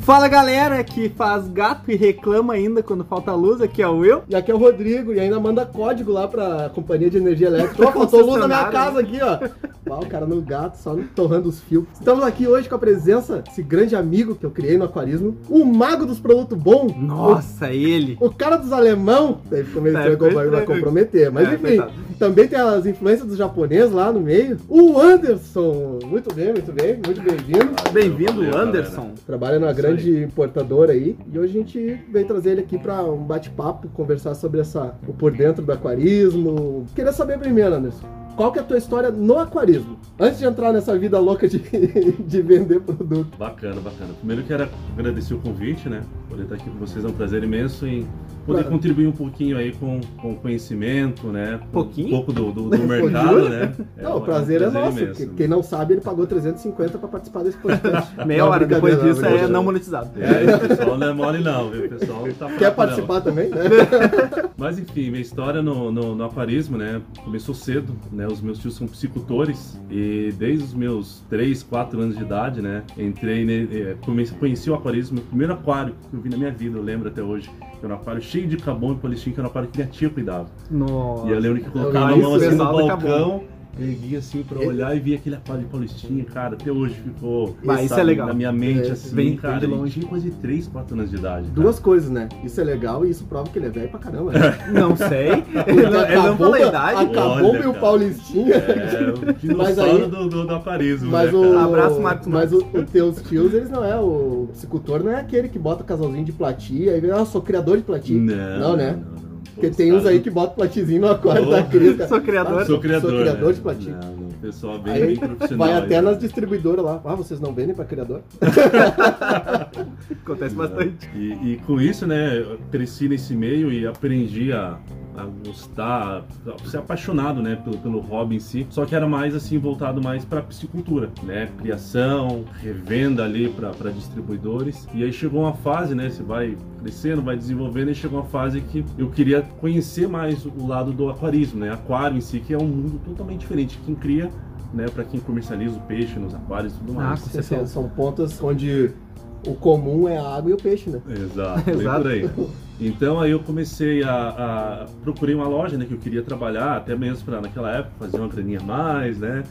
Fala galera que faz gato e reclama ainda quando falta luz, aqui é o eu. E aqui é o Rodrigo, e ainda manda código lá pra companhia de energia elétrica. Ó, faltou luz na minha casa aqui, ó. Ó, o cara no gato, só torrando os fios. Estamos aqui hoje com a presença desse grande amigo que eu criei no aquarismo, o mago dos produtos bons. Nossa, o, ele. O cara dos alemão. Daí começou é, a comprometer. Mas é, enfim, coitado. Também tem as influências dos japoneses lá no meio. O Anderson. Muito bem, muito bem. Muito bem-vindo. Bem-vindo, Anderson. Galera. Trabalha numa grande importadora aí. E hoje a gente veio trazer ele aqui para um bate-papo, conversar sobre essa, o por dentro do aquarismo. Queria saber primeiro, Anderson, qual que é a tua história no aquarismo? Antes de entrar nessa vida louca de, de vender produto. Bacana, bacana. Primeiro quero agradecer o convite, né? Poder estar aqui com vocês é um prazer imenso em poder claro. contribuir um pouquinho aí com, com conhecimento, né? Pouquinho? Um pouco do, do, do mercado, né? É, não, o prazer é, um prazer é nosso. Imenso. Quem não sabe, ele pagou 350 para participar desse podcast. Meia hora depois disso é não monetizado. É, o pessoal não é mole não, viu? O pessoal tá Quer participar não. também, né? Mas enfim, minha história no, no, no aquarismo, né? Começou cedo, né? Os meus tios são psicultores e desde os meus 3, 4 anos de idade, né? Entrei, comecei, conheci o aquarismo, o primeiro aquário que eu vi na minha vida, eu lembro até hoje que era um aquário cheio de cabom e polistim, que era um aquário que minha tia cuidava. Nossa. E eu lembro que colocava a mão assim no balcão Peguei assim pra olhar e vi aquele aquário de Paulistinha, cara, até hoje ficou Mas isso é legal. na minha mente, é, assim, bem, cara, bem longe. tinha coisa de 3, 4 anos de idade. Cara. Duas coisas, né? Isso é legal e isso prova que ele é velho pra caramba. Né? não sei. ele não, ele não falou a idade. Acabou meu Paulistinha. É, o dinossauro do, do, do aparismo, mas né, o, Abraço, Marcos Mas os teus tios, eles não é, o psicultor não é aquele que bota casalzinho de platia e vê, ah, sou criador de platia. Não, não né? Não, não. Porque tem uns aí que botam platizinho no aquário oh, da cria. Sou criador. Ah, sou criador. Sou criador né? de platinho. Não, não. Pessoal bem, aí, bem profissional. Vai até aí, nas distribuidoras lá. Ah, vocês não vendem pra criador? Acontece bastante. E, e, com isso, né, cresci nesse meio e aprendi a, a gostar, a ser apaixonado, né, pelo, pelo hobby em si. Só que era mais assim voltado mais para piscicultura, né, criação, revenda ali para distribuidores. E aí chegou uma fase, né, você vai crescendo, vai desenvolvendo e chegou uma fase que eu queria conhecer mais o lado do aquarismo, né, aquário em si, que é um mundo totalmente diferente. Quem cria né, para quem comercializa o peixe nos aquários e tudo mais. Ah, são, são pontas onde o comum é a água e o peixe, né? Exato, Exato. por aí. Então aí eu comecei a, a procurei uma loja, né, que eu queria trabalhar, até mesmo para naquela época fazer uma graninha a mais, né?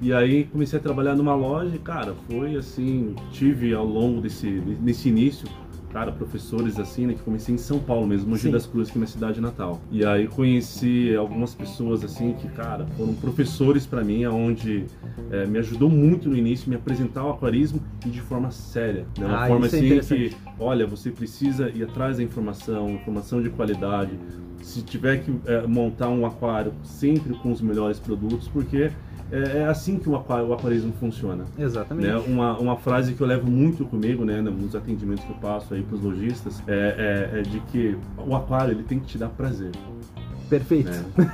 E aí comecei a trabalhar numa loja e, cara, foi assim, tive ao longo desse, desse início cara, professores assim, né, que comecei em São Paulo mesmo, Mogi Sim. das Cruzes, que é minha cidade natal. E aí conheci algumas pessoas assim que, cara, foram professores para mim, aonde é, me ajudou muito no início me apresentar o aquarismo e de forma séria, né? Uma ah, forma é assim é que, olha, você precisa ir atrás da informação, informação de qualidade. Se tiver que é, montar um aquário, sempre com os melhores produtos, porque é, é assim que o, o aquarismo funciona. Exatamente. Né? Uma, uma frase que eu levo muito comigo, né, nos atendimentos que eu passo aí para os lojistas, é, é, é de que o aquário ele tem que te dar prazer. Perfeito.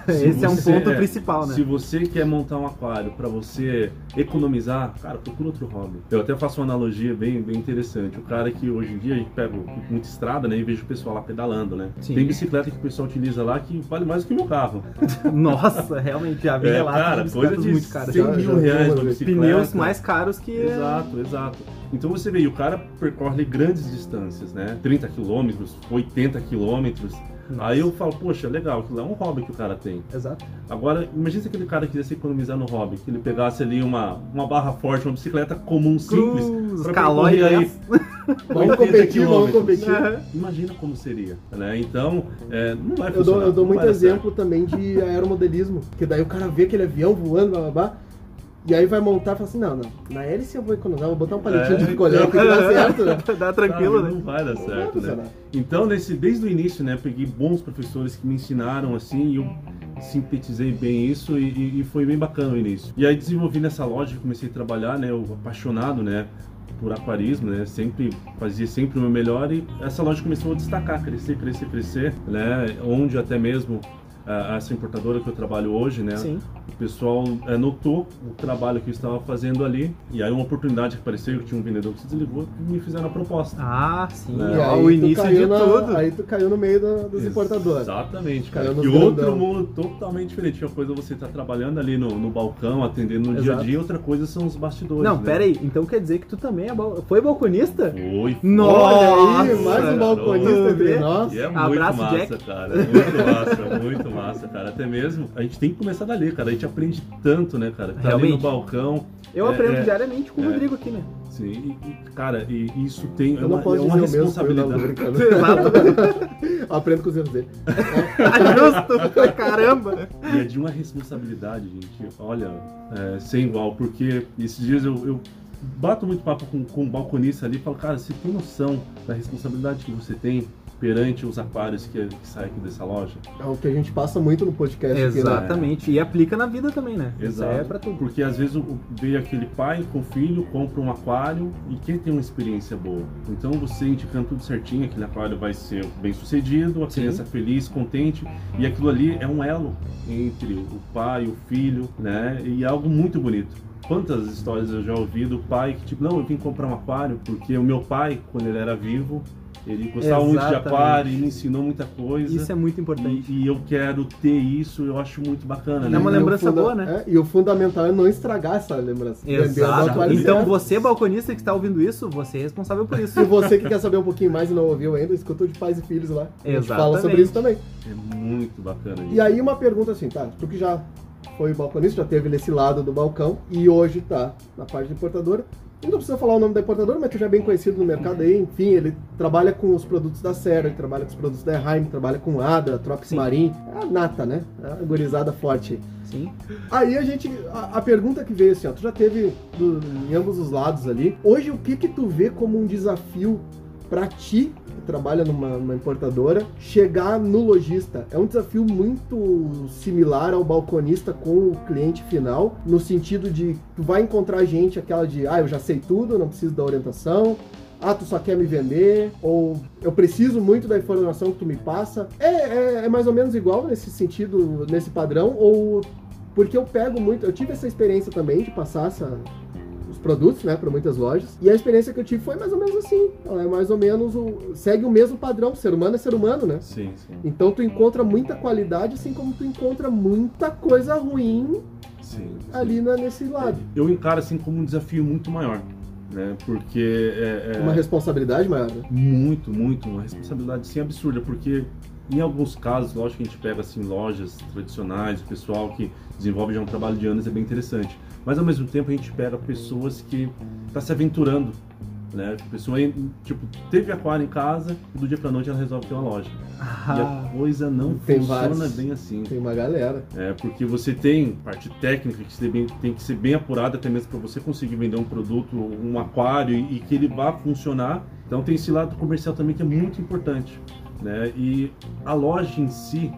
É. Esse é um ponto é, principal, né? Se você quer montar um aquário para você economizar, cara, procura outro hobby. Eu até faço uma analogia bem, bem interessante. O cara que hoje em dia a gente pega muita estrada, né, e vejo o pessoal lá pedalando, né? Sim. Tem bicicleta que o pessoal utiliza lá que vale mais do que o meu carro. Nossa, realmente, já vi é, cara, de coisa de muito caras. 100 mil reais uma bicicleta. Pneus mais caros que... Exato, exato. Então você vê, o cara percorre grandes distâncias, né? 30 quilômetros, 80 quilômetros Aí eu falo, poxa, legal, aquilo é um hobby que o cara tem. Exato. Agora, imagine se aquele cara quisesse economizar no hobby, que ele pegasse ali uma, uma barra forte, uma bicicleta comum, simples, Cruz, calói aí. vamos competir, vamos competir. É. Imagina como seria, né? Então, é, não vai funcionar. Eu dou, eu dou muito exemplo certo. também de aeromodelismo, que daí o cara vê aquele avião voando, blá, blá, blá, e aí vai montar e fala assim, não, não, na hélice eu vou economizar, vou botar um palitinho é, de picolé que dá certo, né? dá tranquilo, né? Não vai dar certo, né? Então, nesse, desde o início, né, peguei bons professores que me ensinaram assim, e eu sintetizei bem isso e, e, foi bem bacana o início. E aí desenvolvi nessa loja, comecei a trabalhar, né, eu apaixonado, né, por aquarismo, né? Sempre fazia sempre o meu melhor e essa loja começou a destacar, crescer, crescer, crescer, né? Onde até mesmo a- essa importadora que eu trabalho hoje, né? Sim. O pessoal é, notou o trabalho que eu estava fazendo ali e aí uma oportunidade que apareceu, que tinha um vendedor que se desligou e me fizeram a proposta. Ah, sim. É. E Ó, aí o tu início caiu de na- tudo. Aí tu caiu no meio da, dos importadores. Exatamente, cara. Caiu no E outro mundo totalmente diferente. Uma coisa é você tá trabalhando ali no, no balcão, atendendo no dia a Exato. dia, outra coisa são os bastidores. Não, né? pera aí. Então quer dizer que tu também é bal- foi balconista? Foi, foi. Nossa! Olha aí, mais um balconista entre nós. E é muito Abraço, massa, Jack. cara. É Muito massa, muito massa, cara. Até mesmo, a gente tem que começar dali, cara. A gente aprende tanto, né, cara? Tá ali no balcão. Eu É, aprendo é, diariamente com o é. Rodrigo aqui, né? Sim, e, cara, e isso tem é Eu uma, não posso é uma dizer o mesmo, eu não, responsabilidade. brincando. Aprendo com os erros dele. Justo pra caramba. E é de uma responsabilidade, gente. Olha, é, sem igual, porque esses dias eu, eu bato muito papo com, com um balconista ali e falo, cara, você tem noção da responsabilidade que você tem perante os aquários que, que saem aqui dessa loja? É o que a gente passa muito no podcast aqui, né? Exatamente. E aplica na vida também, né? Isso Exato. é pra tudo. Porque às vezes veio aquele pai com o filho, compra um aquário e quer ter uma experiência boa. Então você indicando tudo certinho, aquele aquário vai ser bem sucedido, a Sim. criança feliz, contente, e aquilo ali é um elo entre o pai e o filho, né? E é algo muito bonito. Quantas histórias eu já ouvi do pai que tipo, não, eu vim comprar um aquário porque o meu pai, quando ele era vivo, ele gostava muito de Exatamente. aquário e me ensinou muita coisa. Isso é muito importante. E, e eu quero ter isso, eu acho muito bacana, né? É uma E o lembrança funda- boa, né? é, e o fundamental é não estragar essa lembrança. Exato. Então você, balconista que está ouvindo isso, você é responsável por isso. Se você que quer saber um pouquinho mais e não ouviu ainda, escuta o de pais e filhos lá. Gente fala Exatamente. sobre isso também. É muito bacana isso. E aí uma pergunta assim, tá? Tu que já foi balconista, já teve nesse lado do balcão e hoje tá na parte de importadora. Não precisa falar o nome da importadora, mas tu já é bem conhecido no mercado aí. Enfim, ele trabalha com os produtos da Serra, ele trabalha com os produtos da Erheim, trabalha com Ada, Tropics Sim. Marim. É a nata, né? É a gorizada forte aí. Sim. Aí a gente. A, a pergunta que veio assim, ó, tu já teve do- em ambos os lados ali. Hoje o que que tu vê como um desafio pra ti, que trabalha numa, numa importadora, chegar no lojista? É um desafio muito similar ao balconista com o cliente final, no sentido de tu vai encontrar gente aquela de ah, eu já sei tudo, não preciso da orientação. Ah, tu só quer me vender? Ou eu preciso muito da informação que tu me passa? É, é, é mais ou menos igual nesse sentido, nesse padrão? Ou porque eu pego muito, eu tive essa experiência também de passar essa- produtos, né, para muitas lojas. E a experiência que eu tive foi mais ou menos assim. Ela é mais ou menos o segue o mesmo padrão. Ser humano é ser humano, né? Sim, sim. Então tu encontra muita qualidade, assim como tu encontra muita coisa ruim sim, sim. ali na- nesse lado. Eu encaro assim como um desafio muito maior, né? Porque é, é Uma responsabilidade maior, né? muito, muito, uma responsabilidade assim absurda, porque em alguns casos, lógico que a gente pega assim lojas tradicionais, o pessoal que desenvolve já um trabalho de anos é bem interessante. Mas ao mesmo tempo a gente pega pessoas que tá se aventurando, né? A pessoa tipo teve aquário em casa e do dia pra noite ela resolve ter uma loja. E Ah, a coisa não Tem funciona vários. bem assim. Tem uma galera. É, porque você tem parte técnica que bem- tem que ser bem apurada até mesmo para você conseguir vender um produto, um aquário e, e que ele vá funcionar. Então tem esse lado comercial também que é muito importante, né? E a loja em si,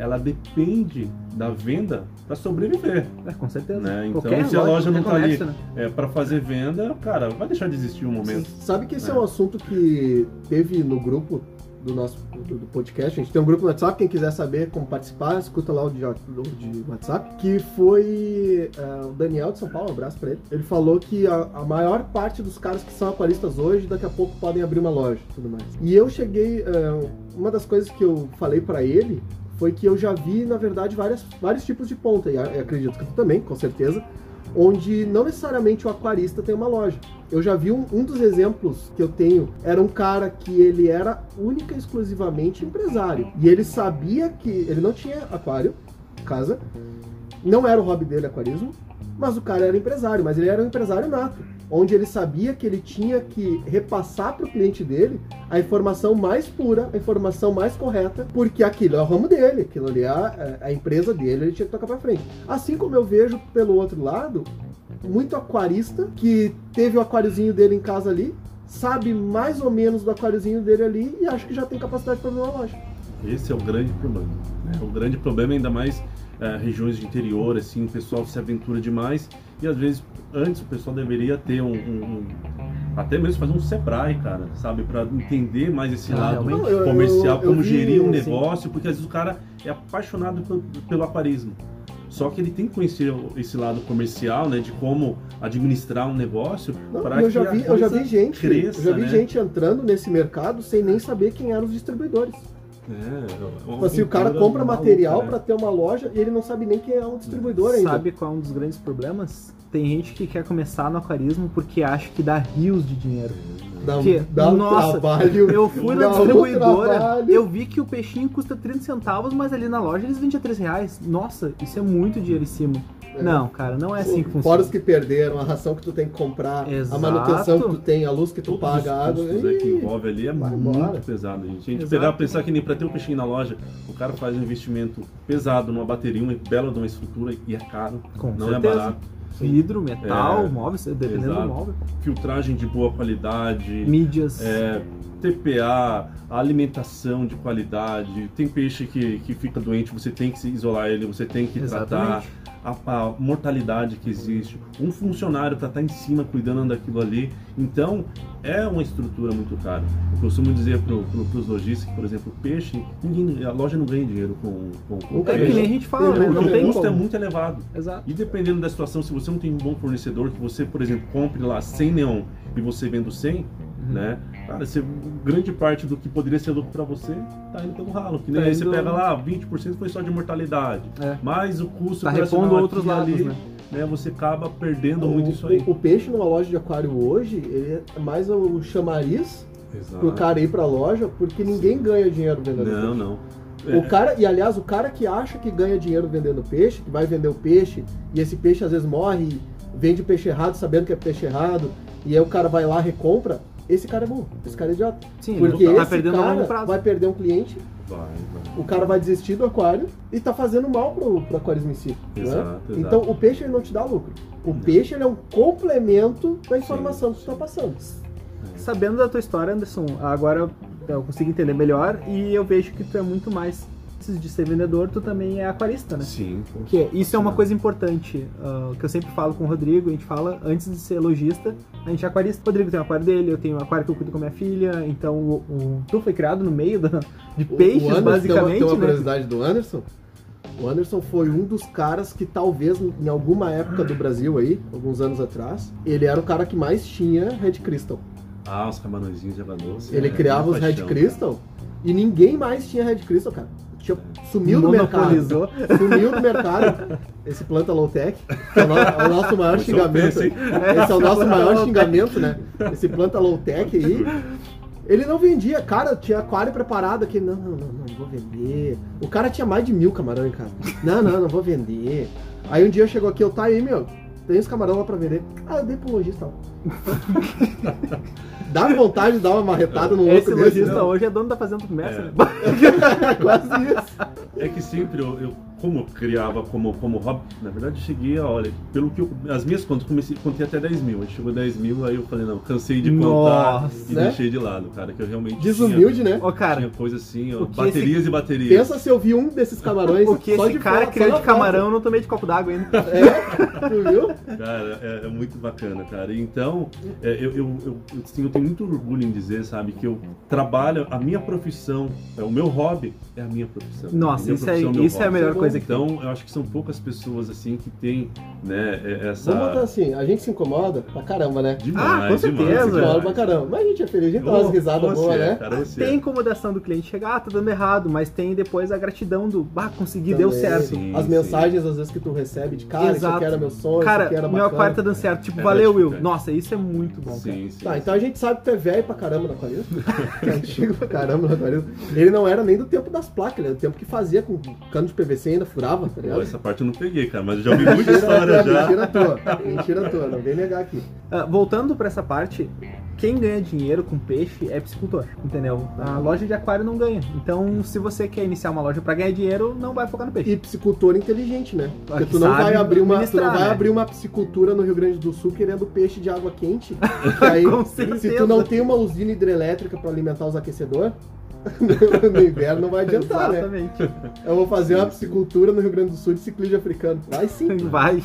ela depende da venda para sobreviver, é, com certeza. né? Então Qualquer se a loja não tá ali né? é, para fazer venda, cara, vai deixar de existir um momento. Sabe que esse é. É. um assunto que teve no grupo do nosso do, do podcast. A gente tem um grupo no WhatsApp, quem quiser saber como participar, escuta lá o de, de WhatsApp. Que foi é, o Daniel de São Paulo, um abraço pra ele. Ele falou que a, a maior parte dos caras que são aquaristas hoje, daqui a pouco podem abrir uma loja e tudo mais. E eu cheguei. é, uma das coisas que eu falei pra ele foi que eu já vi, na verdade, várias, vários tipos de ponta, e acredito que tu também, com certeza, onde não necessariamente o aquarista tem uma loja. Eu já vi um, um dos exemplos que eu tenho, era um cara que ele era única e exclusivamente empresário. E ele sabia que ele não tinha aquário, casa, não era o hobby dele aquarismo, mas o cara era empresário, mas ele era um empresário nato, onde ele sabia que ele tinha que repassar para o cliente dele a informação mais pura, a informação mais correta, porque aquilo é o ramo dele, aquilo ali é a, a empresa dele, ele tinha que tocar para frente. Assim como eu vejo pelo outro lado, muito aquarista que teve o aquáriozinho dele em casa ali, sabe mais ou menos do aquáriozinho dele ali e acha que já tem capacidade para abrir uma loja. Esse é o grande problema. né? O grande problema, ainda mais eh, regiões de interior, assim, o pessoal se aventura demais e às vezes antes o pessoal deveria ter um, um- um- até mesmo fazer um Sebrae, cara, sabe? Pra entender mais esse Ah, lado. Não, eu- comercial, eu- eu como gerir um assim, negócio, porque às vezes o cara é apaixonado pelo, pelo aquarismo. Só que ele tem que conhecer esse lado comercial, né? De como administrar um negócio para que já a vi, eu já vi gente, cresça, eu já vi né? gente entrando nesse mercado sem nem saber quem eram os distribuidores. É, assim, o cara compra material pra ter uma loja e ele não sabe nem quem é o distribuidor ainda. Sabe qual é um dos grandes problemas? Tem gente que quer começar no aquarismo porque acha que dá rios de dinheiro. Dá, um- Que, dá um nossa, trabalho. Eu fui na um distribuidora, trabalho. eu vi que o peixinho custa 30 centavos, mas ali na loja eles vendiam 3 reais. Nossa, isso é muito dinheiro em cima. É. Não, cara, não é assim que funciona. Fora os que perderam, a ração que tu tem que comprar, Exato. a manutenção que tu tem, a luz que tu Todos paga, a os água. custos, né, que envolve ali é muito embora. pesado. gente. A gente Exato. pegar, pensar que nem para ter um peixinho na loja, o cara faz um investimento pesado numa bateria, uma bela de uma estrutura e é caro. Com não certeza. é barato. Vidro, metal, É, móvel, dependendo exato. do móvel. Filtragem de boa qualidade, Mídias. é, TPA, alimentação de qualidade. Tem peixe que, que fica doente, você tem que se isolar ele, você tem que tratar. A, a mortalidade que existe, um funcionário para estar em cima cuidando daquilo ali. Então, é uma estrutura muito cara. Eu costumo dizer para pro, os lojistas que, por exemplo, peixe, ninguém, a loja não ganha dinheiro com, com, com É peixe. que nem a gente fala, né? Porque tem o custo é como. muito elevado. Exato. E dependendo da situação, se você não tem um bom fornecedor, que você, por exemplo, compre lá 100 neon e você vende 100, Uhum. Né? Cara, você, grande parte do que poderia ser lucro para você tá indo pelo ralo. Que nem Tá aí você indo- pega lá, 20% foi só de mortalidade. É. Mais o custo Tá repondo outros lados, ali, né? né? Você acaba perdendo o, muito isso aí. o- o peixe numa loja de aquário hoje, ele é mais o chamariz Exato. pro cara ir pra loja, porque ninguém ganha dinheiro vendendo Não, peixe. não. O É, cara, e aliás, o cara que acha que ganha dinheiro vendendo peixe, que vai vender o peixe, e esse peixe às vezes morre e vende peixe errado sabendo que é peixe errado, e aí o cara vai lá recompra, esse cara é bom, esse cara é idiota. Sim, Porque ele tá esse cara prazo. vai perder um cliente, vai, vai. o cara vai desistir do aquário e tá fazendo mal pro, pro aquarismo em si. né? Exato, exato. Então o peixe ele não te dá lucro. O peixe ele é um complemento da informação que tu tá passando. Sabendo da tua história, Anderson, agora eu consigo entender melhor e eu vejo que tu é muito mais de ser vendedor, tu também é aquarista, né? Sim. Que isso é uma coisa importante, ah, que eu sempre falo com o Rodrigo, a gente fala, antes de ser lojista, a gente é aquarista. O Rodrigo tem um aquário dele, eu tenho um aquário que eu cuido com a minha filha, então o, o- tu foi criado no meio da- de peixes, o Anderson, basicamente, tem uma, tem uma né? curiosidade do Anderson. O Anderson foi um dos caras que talvez em alguma época do Brasil aí, alguns anos atrás, ele era o cara que mais tinha Red Crystal. Ah, os camarõezinhos de. Ele é, criava os minha Red Crystal e ninguém mais tinha Red Crystal, cara. Tinha- sumiu do mercado. Sumiu do mercado. Esse planta low tech, é o no- é o nosso maior Você xingamento. Esse é o nosso maior xingamento, né? Esse planta low tech aí. Ele não vendia, cara, tinha aquário preparado aqui. Não, não, não, não vou vender. O cara tinha mais de mil camarão em casa. Não, não, não vou vender. Aí um dia chegou aqui, eu tá aí, meu, tem os camarão lá pra vender. Ah, eu dei pro lojista. Dá vontade de dar uma marretada no Esse louco desse. lojista não. hoje é dono da fazenda do comércio, É. né? Quase isso. É que sempre eu, eu- como eu criava como, como hobby, na verdade eu cheguei a, olha, pelo que eu, as minhas contas, comecei, contei até 10 mil, aí chegou 10 mil, aí eu falei, não, cansei de contar Nossa, e né? deixei de lado, cara, que eu realmente Desumilde, né? Ô, tinha, cara, tinha coisa assim, ó, baterias e baterias. Pensa se eu vi um desses camarões o que só esse de cara foto, criou de camarão, eu não tomei de copo d'água ainda. É, tu viu? Cara, é, é muito bacana, cara. Então, é, eu, eu, eu, eu, assim, eu tenho muito orgulho em dizer, sabe, que eu trabalho, a minha profissão, é, o meu hobby é a minha profissão. Nossa, minha isso é- profissão meu isso é a melhor coisa que tem. Então, eu acho que são poucas pessoas, assim, que têm, né, é- essa... Vamos botar assim, a gente se incomoda pra caramba, né? Demais, Ah, com certeza. demais, Se incomoda pra caramba. Mas a gente é feliz, a gente dá umas risadas boas, é, né? Cara, Tem é. incomodação do cliente chegar, ah, tá dando errado, mas tem depois a gratidão do, bah, consegui, deu Também. certo. Sim, As sim. mensagens, às vezes, que tu recebe de cara, isso Exato. aqui era meu sonho, Cara, isso aqui era meu bacana. aquário tá dando certo. Tipo, É valeu, Will. Nossa, isso é muito bom, cara. Sim, sim. Tá, então a gente sabe que tu é velho pra caramba no aquarismo. que é antigo pra caramba no aquarismo. Ele não era nem do tempo das placas, ele era do tempo que fazia com cano de PVC ainda, furava, tá Pô, ligado? essa parte eu não peguei, cara, mas eu já ouvi muita Mentira, história já. Mentira tua, mentira tua, não vem negar aqui. Ah, voltando pra essa parte, quem ganha dinheiro com peixe é piscicultor, entendeu? A loja de aquário não ganha. Então, se você quer iniciar uma loja pra ganhar dinheiro, não vai focar no peixe. E piscicultor inteligente, né? Porque Que tu não vai abrir uma, tu não vai né? abrir uma piscicultura no Rio Grande do Sul querendo peixe de água quente. Que aí, Com se tu não tem uma usina hidrelétrica pra alimentar os aquecedores, no inverno não vai adiantar, né? Exatamente. Eu vou fazer uma piscicultura no Rio Grande do Sul de ciclídeo africano. Vai sim. Vai.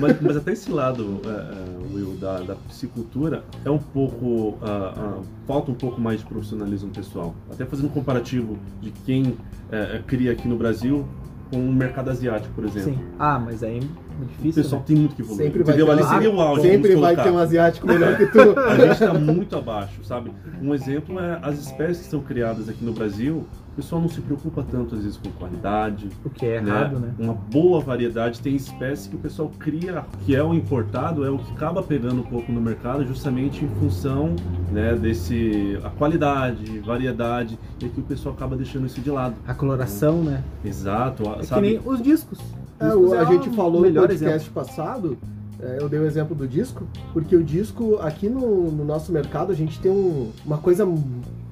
Mas, mas até esse lado, é, Will, da, da piscicultura é um pouco. ah, ah, falta um pouco mais de profissionalismo pessoal. Até fazendo um comparativo de quem é, cria aqui no Brasil com o mercado asiático, por exemplo. Sim. Ah, mas aí é muito O difícil. pessoal né? tem muito que evoluir. Sempre vai entendeu? ter Ali seria o auge. Sempre vai colocar. ter um asiático melhor que tu. A gente está muito abaixo, sabe? Um exemplo é as espécies que são criadas aqui no Brasil. O pessoal não se preocupa tanto às vezes com qualidade, O que é errado, né? Uma boa variedade. Tem espécies que o pessoal cria, que é o importado, é o que acaba pegando um pouco no mercado, justamente em função né, desse a qualidade, variedade, e que o pessoal acaba deixando isso de lado. A coloração, né? Exato, É que sabe? nem os discos. É, o- é a gente falou no podcast passado, é, eu dei o exemplo do disco, porque o disco, aqui no, no nosso mercado, a gente tem um- uma coisa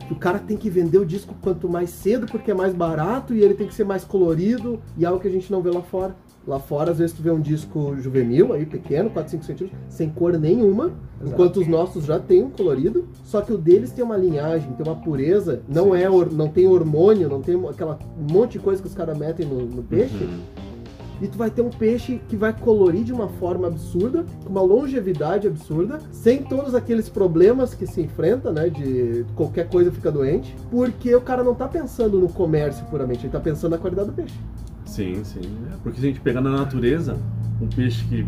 que o cara tem que vender o disco quanto mais cedo, porque é mais barato, e ele tem que ser mais colorido, e é algo que a gente não vê lá fora. Lá fora, às vezes, tu vê um disco juvenil, aí, pequeno, 4, 5 centímetros, sem cor nenhuma, enquanto os nossos já tem um colorido, só que o deles tem uma linhagem, tem uma pureza, não Sim. é não tem hormônio, não tem aquela monte de coisa que os caras metem no, no peixe, Uhum. E tu vai ter um peixe que vai colorir de uma forma absurda, com uma longevidade absurda, sem todos aqueles problemas que se enfrenta, né? De qualquer coisa fica doente, porque o cara não tá pensando no comércio puramente, ele tá pensando na qualidade do peixe. Sim, sim. É, porque se a gente pegar na natureza, um peixe que.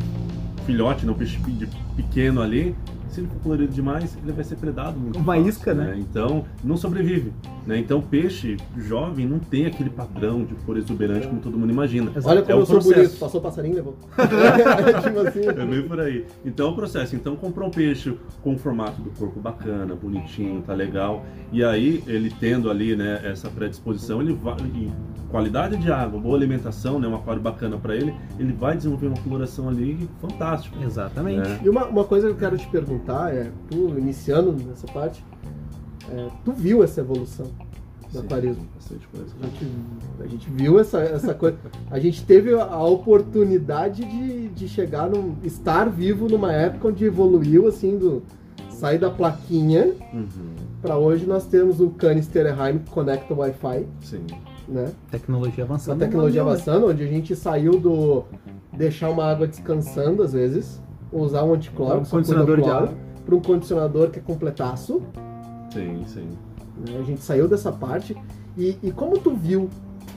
filhote, não um peixe pe- pequeno ali, se ele for colorido demais, ele vai ser predado muito Uma fácil, isca, né? Então, não sobrevive. Né? Então, peixe jovem não tem aquele padrão de cor exuberante como todo mundo imagina. Exato. Olha É como o eu sou processo. bonito, passou o passarinho e levou. tipo assim. É bem por aí. Então é o processo. Então comprou um peixe com o formato do corpo bacana, bonitinho, tá legal. E aí ele tendo ali, né, essa predisposição, ele vai e qualidade de água, boa alimentação, né, um aquário bacana para ele, ele vai desenvolver uma coloração ali fantástica. Exatamente. É. E uma, uma coisa que eu quero te perguntar é, tu iniciando nessa parte, é, tu viu essa evolução do Sim, aquarismo? Bastante coisa. A gente, a gente viu essa, essa coisa. A gente teve a oportunidade de, de chegar num. estar vivo numa época onde evoluiu assim do. sair da plaquinha Uhum. para hoje nós temos o canister Heim que conecta o Wi-Fi, Sim. né? Tecnologia Uma avançando. tecnologia Não, né? avançando, onde a gente saiu do deixar uma água descansando às vezes, usar um anticloro, Um condicionador de água. para um condicionador que é completaço. Sim, sim. né? A gente saiu dessa parte. E, e como tu viu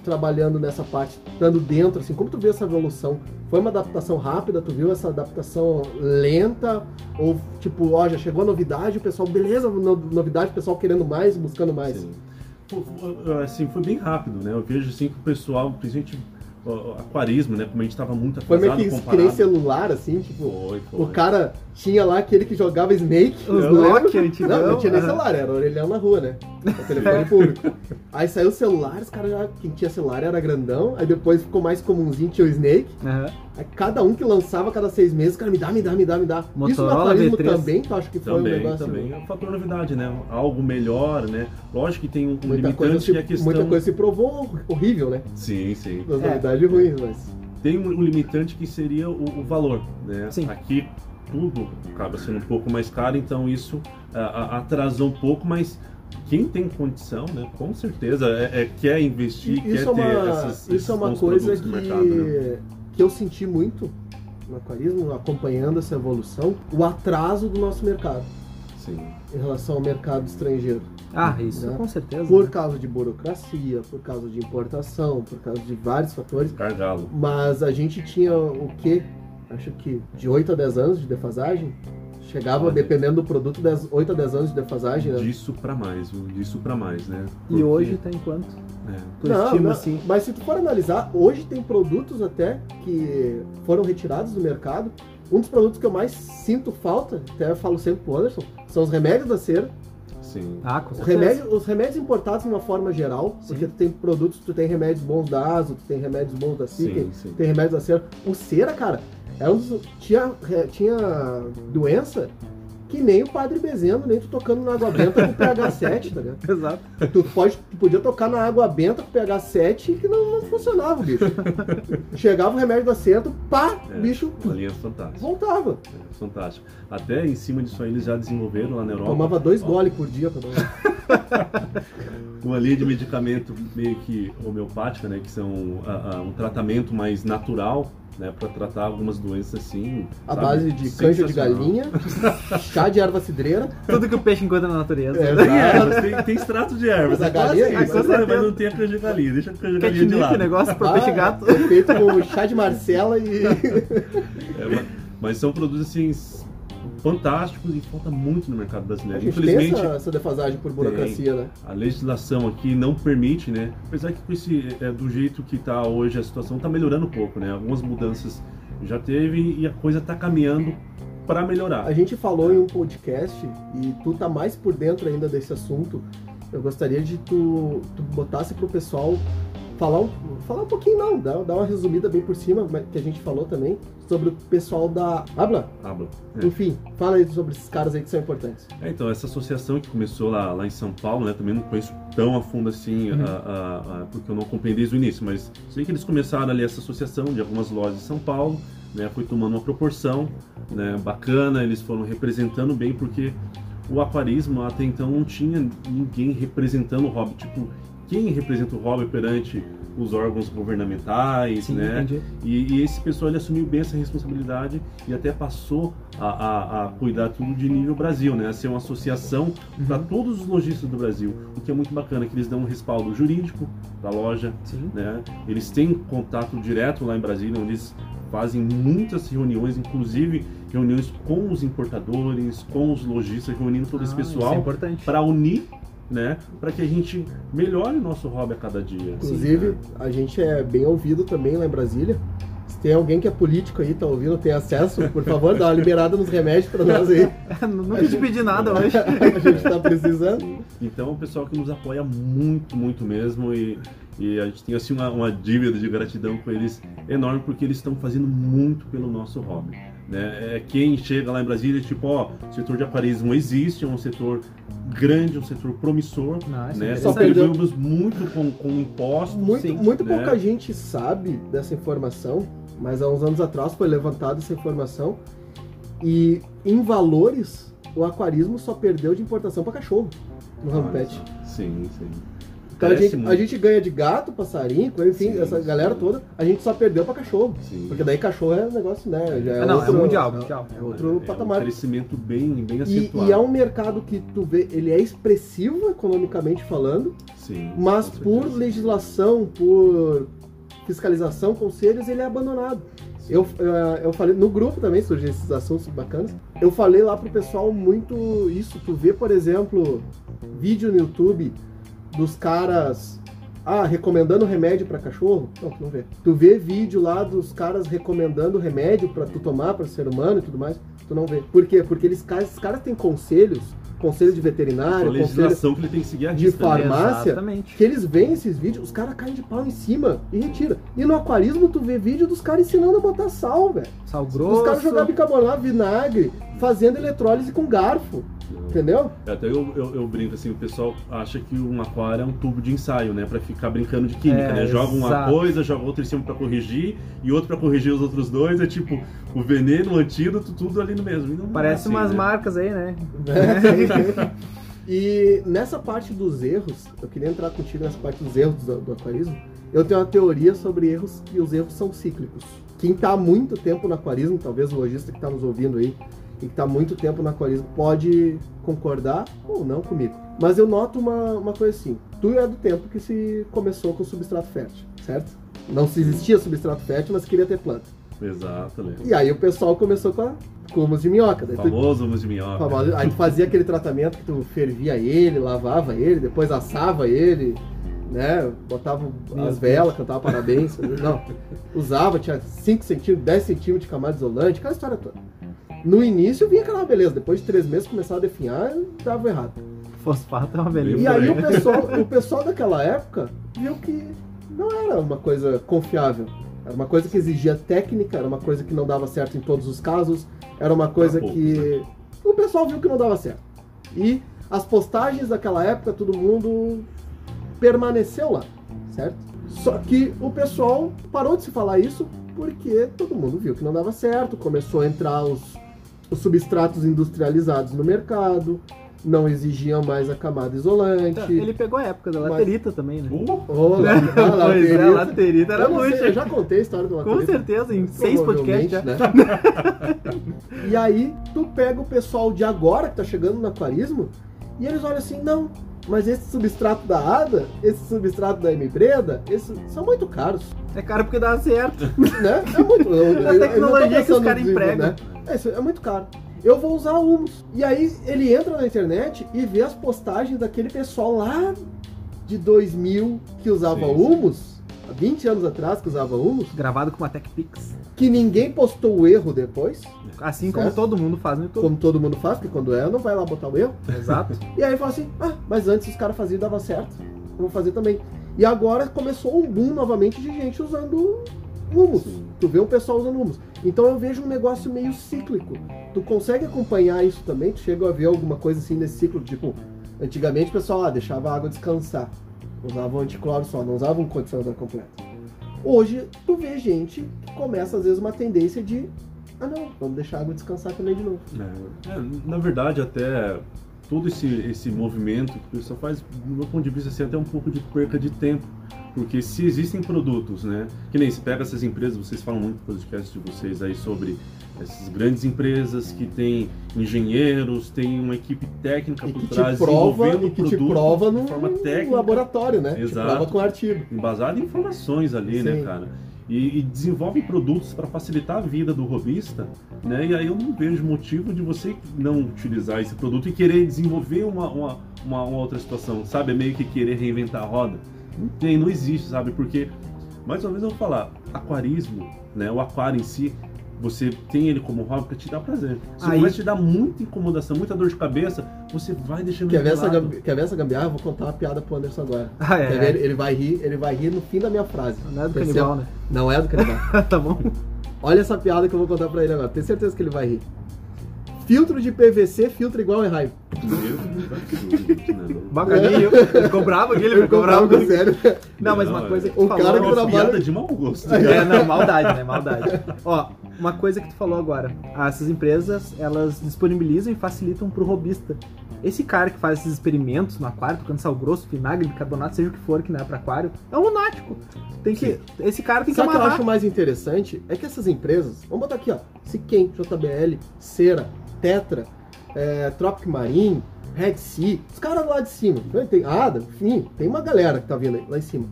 trabalhando nessa parte, estando dentro, assim, como tu viu essa evolução? Foi uma adaptação rápida? Tu viu essa adaptação lenta? Ou tipo, ó, já chegou a novidade, o pessoal, beleza, no- novidade, o pessoal querendo mais, buscando mais. Sim. Assim, foi bem rápido, né? Eu vejo assim que o pessoal, principalmente aquarismo, né? Como a gente estava muito Foi meio que comparado. nem celular, assim, tipo, Foi, foi. o cara tinha lá aquele que jogava Snake. Os lembro. Nokia antigão, Não, não tinha nem celular, era orelhão na rua, né? O telefone público. Aí saiu o celular, os caras já. Quem tinha celular era grandão, aí depois ficou mais comumzinho, tinha o Snake. Aham. Aí cada um que lançava cada seis meses, cara, me dá, me dá, me dá, me dá. Isso no Motorola aquarismo V3. também, tu acha que foi um Também, negócio. também. É um fator novidade, né? Algo melhor, né? Lógico que tem um, um Muita coisa, limitante se, que é a questão... muita coisa se provou horrível, né? Sim, sim. Das É. novidades ruins, mas. Tem um, um limitante que seria o, o valor, né? Sim. Aqui tudo acaba sendo um pouco mais caro, então isso atrasou um pouco, mas quem tem condição, né? Com certeza é, é- quer investir, E quer isso é ter uma, essas, isso esses é uma coisa que, mercado, né? Que eu senti muito no aquarismo, acompanhando essa evolução, o atraso do nosso mercado Sim. em relação ao mercado estrangeiro. Ah, isso Né? com certeza. Por né? causa de burocracia, por causa de importação, por causa de vários fatores. Gargalo. Mas a gente tinha o quê? Acho que de 8 a 10 anos de defasagem. Chegava, Olha. dependendo do produto, 10, 8 a 10 anos de defasagem, né? Disso pra mais, viu? Disso pra mais, né? E Porque- hoje tá em quanto? é. Tu Não, estima não, assim? Mas se tu for analisar, hoje tem produtos até que foram retirados do mercado. Um dos produtos que eu mais sinto falta, até eu falo sempre pro Anderson, são os remédios da cera. Sim. Ah, com Os certeza. remédios, os remédios importados de uma forma geral, Sim. porque tu tem produtos, tu tem remédios bons da ASO, tu tem remédios bons da sim. tem remédios da cera. O cera, cara, é um dos, tinha, é, tinha doença que nem o padre Bezendo, nem tu tocando na água benta com pH 7, tá ligado? Exato. Tu, pode, tu podia tocar na água benta com pH 7 que não, não funcionava o bicho. Chegava o remédio do acerto, pá, É, o bicho linha fantástica. voltava. É, fantástico. Até em cima disso aí eles já desenvolveram lá na Europa. Tomava dois goles por dia pra uma linha de medicamento meio que homeopática, né, que são ah, ah, um tratamento mais natural né, para tratar algumas doenças assim. A sabe, base de canja de galinha, chá de erva cidreira. Tudo que o peixe encontra na natureza. É, Tem ervas, tem, tem extrato de ervas. Mas a é galinha- isso, com mas, certeza. não tem a canja de galinha, deixa a canja de galinha de Catnip, lado. negócio pro peixe gato. é feito com chá de Marcela e. É, ma- mas são produtos assim fantásticos e falta muito no mercado A brasileiro. tem Infelizmente, essa, essa defasagem por burocracia, né? a legislação aqui não permite, né? Apesar que com esse, é, do jeito que está hoje a situação está melhorando um pouco, né? Algumas mudanças já teve e a coisa está caminhando para melhorar. A gente falou em um podcast e tu tá mais por dentro ainda desse assunto. Eu gostaria de tu, tu botasse pro pessoal falar um, falar um pouquinho, não, dar, dar uma resumida bem por cima, que a gente falou também, sobre o pessoal da Habla. Habla. É. Enfim, fala aí sobre esses caras aí que são importantes. É, então, essa associação que começou lá, lá em São Paulo, né? Também não conheço tão a fundo assim, Uhum. a- a- a- porque eu não acompanhei desde o início, mas sei que eles começaram ali essa associação de algumas lojas de São Paulo, né? Foi tomando uma proporção né, bacana, eles foram representando bem, porque o aquarismo até então não tinha ninguém representando o hobby. Tipo, quem representa o hobby perante os órgãos governamentais, Sim, né? E, e esse pessoal ele assumiu bem essa responsabilidade e até passou a, a- a cuidar tudo de nível Brasil, né? A ser uma associação para Uhum. todos os lojistas do Brasil, o que é muito bacana, que eles dão um respaldo jurídico da loja, Sim. né? Eles têm contato direto lá em Brasília, onde eles fazem muitas reuniões, inclusive reuniões com os importadores, com os lojistas, reunindo todo esse Ah, Isso é pessoal importante. para unir, né? Para que a gente melhore o nosso hobby a cada dia. Inclusive, a gente é bem ouvido também lá em Brasília. Se tem alguém que é político aí, tá ouvindo, tem acesso, por favor, dá uma liberada nos remédios pra nós aí. Nunca te pedi nada hoje. A gente tá precisando. Então, é um pessoal que nos apoia muito, muito mesmo e, e a gente tem assim uma, uma dívida de gratidão com eles enorme porque eles estão fazendo muito pelo nosso hobby. Né? É quem chega lá em Brasília, tipo, ó, o setor de aquarismo existe, é um setor grande, um setor promissor, Não, isso é né? interessante. Contribuímos muito com, com impostos. Muito, Sim, muito né? pouca gente sabe dessa informação, mas há uns anos atrás foi levantada essa informação. E em valores, o aquarismo só perdeu de importação para cachorro no ramo Olha pet. só. Sim, sim. Então a gente, a gente ganha de gato, passarinho, enfim, Sim, essa sim. galera toda, a gente só perdeu para cachorro. Sim. Porque daí cachorro é um negócio, né? Já é Ah, não, outro, é mundial, mundial. É outro É patamar. um crescimento bem, bem E, acentuado. e é um mercado que tu vê, ele é expressivo economicamente falando, Sim, mas por legislação, por fiscalização, conselhos, ele é abandonado. Eu, eh, eu falei, no grupo também surgem esses assuntos bacanas. Eu falei lá pro pessoal muito isso. Tu vê, por exemplo, vídeo no YouTube dos caras ah, recomendando remédio pra cachorro? Não, tu não vê. Tu vê vídeo lá dos caras recomendando remédio pra tu tomar para ser humano e tudo mais? Tu não vê. Por quê? Porque eles, esses caras têm conselhos, conselho de veterinário, conselho legislação que ele tem que seguir a de risca, né? farmácia, Exatamente. que eles veem esses vídeos, os caras caem de pau em cima e retira. E no aquarismo tu vê vídeo dos caras ensinando a botar sal, velho. Sal Os grosso. caras jogando bicarbonato, vinagre, fazendo eletrólise com garfo, entendeu? Até eu, eu, eu brinco assim, o pessoal acha que um aquário é um tubo de ensaio, né? Pra ficar brincando de química, É, né? Joga uma exato. coisa, joga outra em cima pra corrigir, e outro pra corrigir os outros dois. É tipo, o veneno, o antídoto, tudo ali no mesmo. Não é Parece assim, umas né? marcas aí, né? E nessa parte dos erros, eu queria entrar contigo nessa parte dos erros do, do aquarismo. Eu tenho uma teoria sobre erros e os erros são cíclicos. Quem está há muito tempo no aquarismo, talvez o lojista que está nos ouvindo aí, e que está muito tempo no aquarismo, pode concordar ou não comigo. Mas eu noto uma, uma coisa assim: tu é do tempo que se começou com substrato fértil, certo? Não se existia substrato fértil, mas queria ter planta. Exato, né? E aí o pessoal começou com, a, com humus de minhoca. Daí tu Famoso humus de minhoca. Famoso. Aí tu fazia aquele tratamento que tu fervia ele, lavava ele, depois assava ele, né? Botava as Deus. velas, cantava parabéns. Não. Usava, tinha 5 centímetros, 10 centímetros de camada isolante, aquela história toda. No início vinha aquela beleza, depois de três meses começava a definhar, dava errado. Fosfato é uma E beleza. aí o pessoal, o pessoal daquela época viu que não era uma coisa confiável. Era uma coisa que exigia técnica, era uma coisa que não dava certo em todos os casos, era uma coisa poucos, que o pessoal viu que não dava certo. E as postagens daquela época, todo mundo permaneceu lá, certo? Só que o pessoal parou de se falar isso porque todo mundo viu que não dava certo, começou a entrar os, os substratos industrializados no mercado, não exigiam mais a camada isolante. Ele pegou a época da Mas- laterita também, né? Uh, Ô, lá- lá- pois é, laterita. a laterita era Eu muito. eu já contei a história do Com laterita. certeza, em seis podcasts já. Né? e aí, tu pega o pessoal de agora que tá chegando no aquarismo e eles olham assim, não, mas esse substrato da ADA, esse substrato da M-Breda, esses são muito caros, É caro porque dá certo. né? É muito... eu- eu- A eu tecnologia que os caras empregam. né? É, isso é muito caro. Eu vou usar humus. E aí ele entra na internet e vê as postagens daquele pessoal lá de 2000 que usava Sim, humus, há 20 anos atrás que usava humus, Gravado com uma TechPix. que ninguém postou o erro depois, Assim como Certo. todo mundo faz no YouTube. como todo mundo faz, porque quando é, não vai lá botar o erro. Exato. E aí fala assim, ah, mas antes os caras faziam e dava certo, eu vou fazer também. E agora começou um boom novamente de gente usando humus. Sim. Tu vê o pessoal usando humus. Então eu vejo um negócio meio cíclico. Tu consegue acompanhar isso também? Tu chega a ver alguma coisa assim nesse ciclo? Tipo, antigamente o pessoal ah, deixava a água descansar. Usava um anticloro só, não usava um condicionador completo. Hoje tu vê gente que começa às vezes uma tendência de ah não, vamos deixar a água descansar também de novo. É, é, na verdade, até todo esse, esse movimento pessoal faz, do meu ponto de vista, assim, até um pouco de perca de tempo. Porque se existem produtos, né? Que nem se pega essas empresas, vocês falam muito no podcast de vocês aí sobre essas grandes empresas que têm engenheiros, tem uma equipe técnica por que te trás prova, desenvolvendo e que o te produto prova no de forma técnica, laboratório, né? Te Exato. prova com artigo. embasado em informações ali, né, Sim. cara? E, e desenvolve produtos para facilitar a vida do robista, né? E aí eu não vejo motivo de você não utilizar esse produto e querer desenvolver uma, uma, uma, uma outra situação, sabe? É meio que querer reinventar a roda. Não tem, não existe, sabe? Porque, mais uma vez eu vou falar, aquarismo, né? O aquário em si, você tem ele como hobby para te dar prazer. Se Aí- vai te dar muita incomodação, muita dor de cabeça, você vai deixando Quer ver, essa, quer ver essa gambiarra? Eu vou contar uma piada pro Anderson agora. Ah, é. Quer ver? Ele, ele vai rir, ele vai rir no fim da minha frase. Não é do Perceba? canibal, né? Não é do canibal. tá bom. Olha essa piada que eu vou contar pra ele agora. Tenho certeza que ele vai rir. Filtro de PVC, filtro igual em raiva. Bacaninho. Ele ficou bravo aqui, ele ficou comprava bravo. sério. Não, mas uma Não, coisa é. que tu O falou... cara que Uma trabalha- piada de mau gosto. É, não, maldade, né? Maldade. Ó, uma coisa que tu falou agora. Ah, Essas empresas, elas disponibilizam e facilitam pro robista. Esse cara que faz esses experimentos no aquário, tocando sal grosso, vinagre, bicarbonato, seja o que for que não é para aquário, é um lunático. Tem que, esse cara tem que Sabe o que eu acho mais interessante? É que essas empresas, vamos botar aqui, ó, Siquem, JBL, Cera, Tetra, é, Tropic Marine, Red Sea, os caras lá de cima, né, tem Ada, enfim, tem uma galera que tá vindo lá em cima.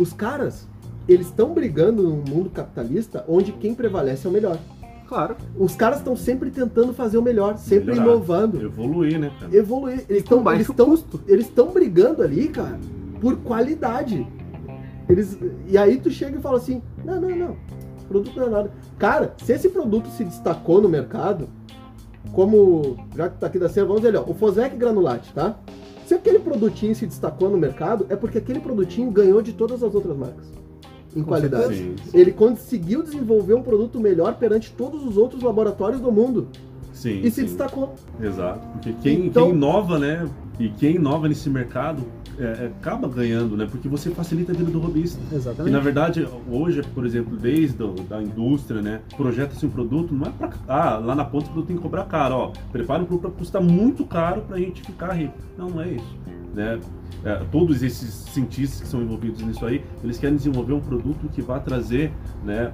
Os caras, eles estão brigando num mundo capitalista onde quem prevalece é o melhor. Claro. Os caras estão sempre tentando fazer o melhor, sempre Melhorar. inovando, Evoluir, né, cara? evoluir. Eles estão baixo eles custo. eles estão brigando ali, cara, por qualidade. Eles, e aí tu chega e fala assim: não, não, não, esse produto não é nada. Cara, se esse produto se destacou no mercado, como, já que tá aqui da cena, vamos ver ali, ó, o Fosec Granulate, tá? Se aquele produtinho se destacou no mercado, é porque aquele produtinho ganhou de todas as outras marcas. Em Com qualidade. Sim. Ele conseguiu desenvolver um produto melhor perante todos os outros laboratórios do mundo. Sim, E se sim. destacou. Exato. Porque quem, Então- quem inova, né? E quem inova nesse mercado é, é, acaba ganhando, né? Porque você facilita a vida do robista. Exatamente. na verdade, hoje, por exemplo, desde o, da indústria, né? Projeta-se um produto, não é pra. Ah, lá na ponta o produto tem que cobrar caro, ó. Prepara um produto pra custar muito caro pra gente ficar rico. Não, não é isso. Né? É, todos esses cientistas que são envolvidos nisso aí, eles querem desenvolver um produto que vá trazer, né?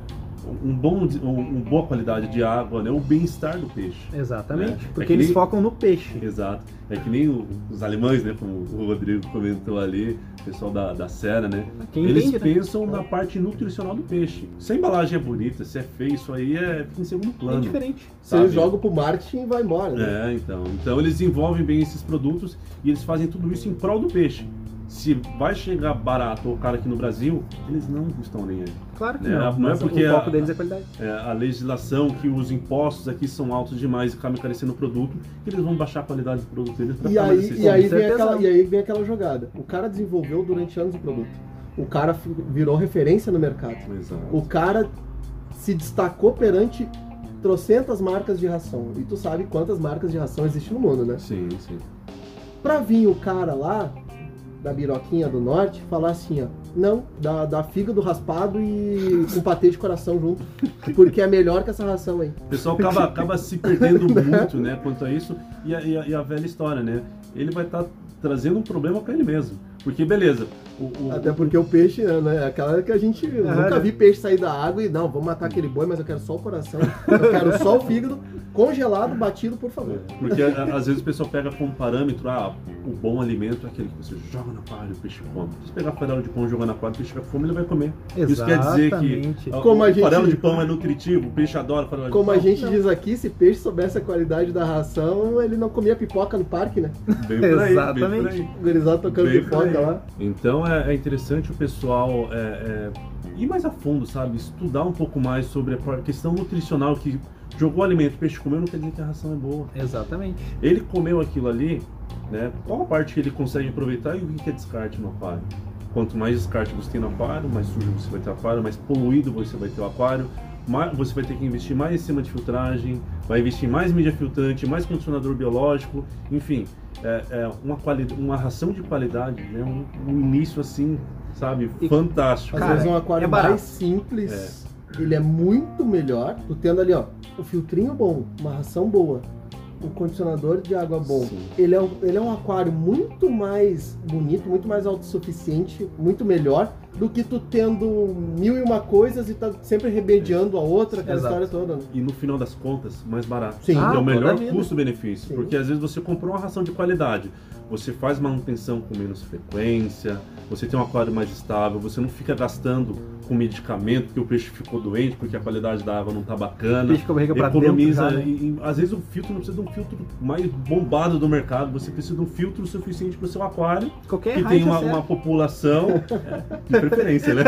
Um bom, um, uma boa qualidade de água, né? O bem-estar do peixe. Exatamente. É. Porque É eles nem- focam no peixe. Exato. É que nem o- os alemães, né? Como o Rodrigo comentou ali, o pessoal da, da Serra, né? Quem Eles entende, né? pensam na parte nutricional do peixe. Se a embalagem é bonita, se é feio, isso aí é, fica em segundo É plano. diferente. Se sabe? eles jogam pro marketing, vai embora. Né? É, então. Então eles desenvolvem bem esses produtos e eles fazem tudo isso em prol do peixe. Se vai chegar barato ou caro aqui no Brasil, eles não estão nem aí. Claro que É, não. não é porque o foco a- deles é qualidade. É, a legislação que os impostos aqui são altos demais e acabam encarecendo o produto, que eles vão baixar a qualidade do produto deles para E aí, e, aí vem aquela, e aí vem aquela jogada. O cara desenvolveu durante anos o produto. O cara virou referência no mercado. Exato. O cara se destacou perante trocentas marcas de ração. E tu sabe quantas marcas de ração existem no mundo, né? Sim, sim. Pra vir o cara lá, da biroquinha do norte, falar assim, ó, Não, dá, dá fígado raspado e com patê de coração junto. Porque é melhor que essa ração aí. O pessoal acaba, acaba se perdendo muito, né, quanto a isso. E a, e a, e a velha história, né? Ele vai estar trazendo um problema para ele mesmo. Porque, beleza, o, o- Até porque o peixe, né? é Aquela que a gente nunca né? vi peixe sair da água e não, vamos matar aquele boi, mas eu quero só o coração. Eu quero só o fígado, congelado, batido, por favor. Porque a- às vezes o pessoal pega como parâmetro, ah, o bom alimento é aquele que você joga na palha, o peixe come. Se você pegar farelo de pão e jogar na palha, o peixe vai fome, ele vai comer. Isso quer dizer que Exatamente. Como o a gente- farelo de pão é nutritivo, o peixe adora farelo de Como pão. a gente diz aqui, se peixe soubesse a qualidade da ração, ele não comia pipoca no parque, né? Bem por aí, Exatamente. tocando Bem pipoca lá. Então é, é interessante o pessoal é, é, ir mais a fundo, sabe? Estudar um pouco mais sobre a questão nutricional que jogou alimento, o peixe comeu, não quer dizer que a ração é boa. Exatamente. Ele comeu aquilo ali, né? Qual a parte que ele consegue aproveitar e o que é descarte no aquário? Quanto mais descarte você tem no aquário, mais sujo você vai ter o aquário, mais poluído você vai ter o aquário, mais, você vai ter que investir mais em sistema de filtragem, vai investir em mais mídia filtrante, mais condicionador biológico, enfim, é, é uma, quali uma ração de qualidade, né? Um, um início assim, sabe, E- fantástico. Às Cara, vezes um aquário é mais simples, ele é muito melhor. Tu tendo ali, ó, o filtrinho bom, uma ração boa, um condicionador de água bom. Sim. Ele é, um, ele é um aquário muito mais bonito, muito mais autossuficiente, muito melhor do que tu tendo mil e uma coisas e tá sempre remediando a outra, aquela Exato. história toda. Né? E no final das contas, mais barato. Sim. é Ah, o toda melhor custo-benefício. Porque às vezes você comprou uma ração de qualidade, você faz manutenção com menos frequência, você tem um aquário mais estável, você não fica gastando com medicamento porque o peixe ficou doente, porque a qualidade da água não tá O bacana. peixe pra dentro Economiza, já, né? e, e, às vezes o filtro não precisa de um filtro mais bombado do mercado, você precisa de um filtro suficiente para o seu aquário Qualquer que tem uma, uma população é, de preferência, né?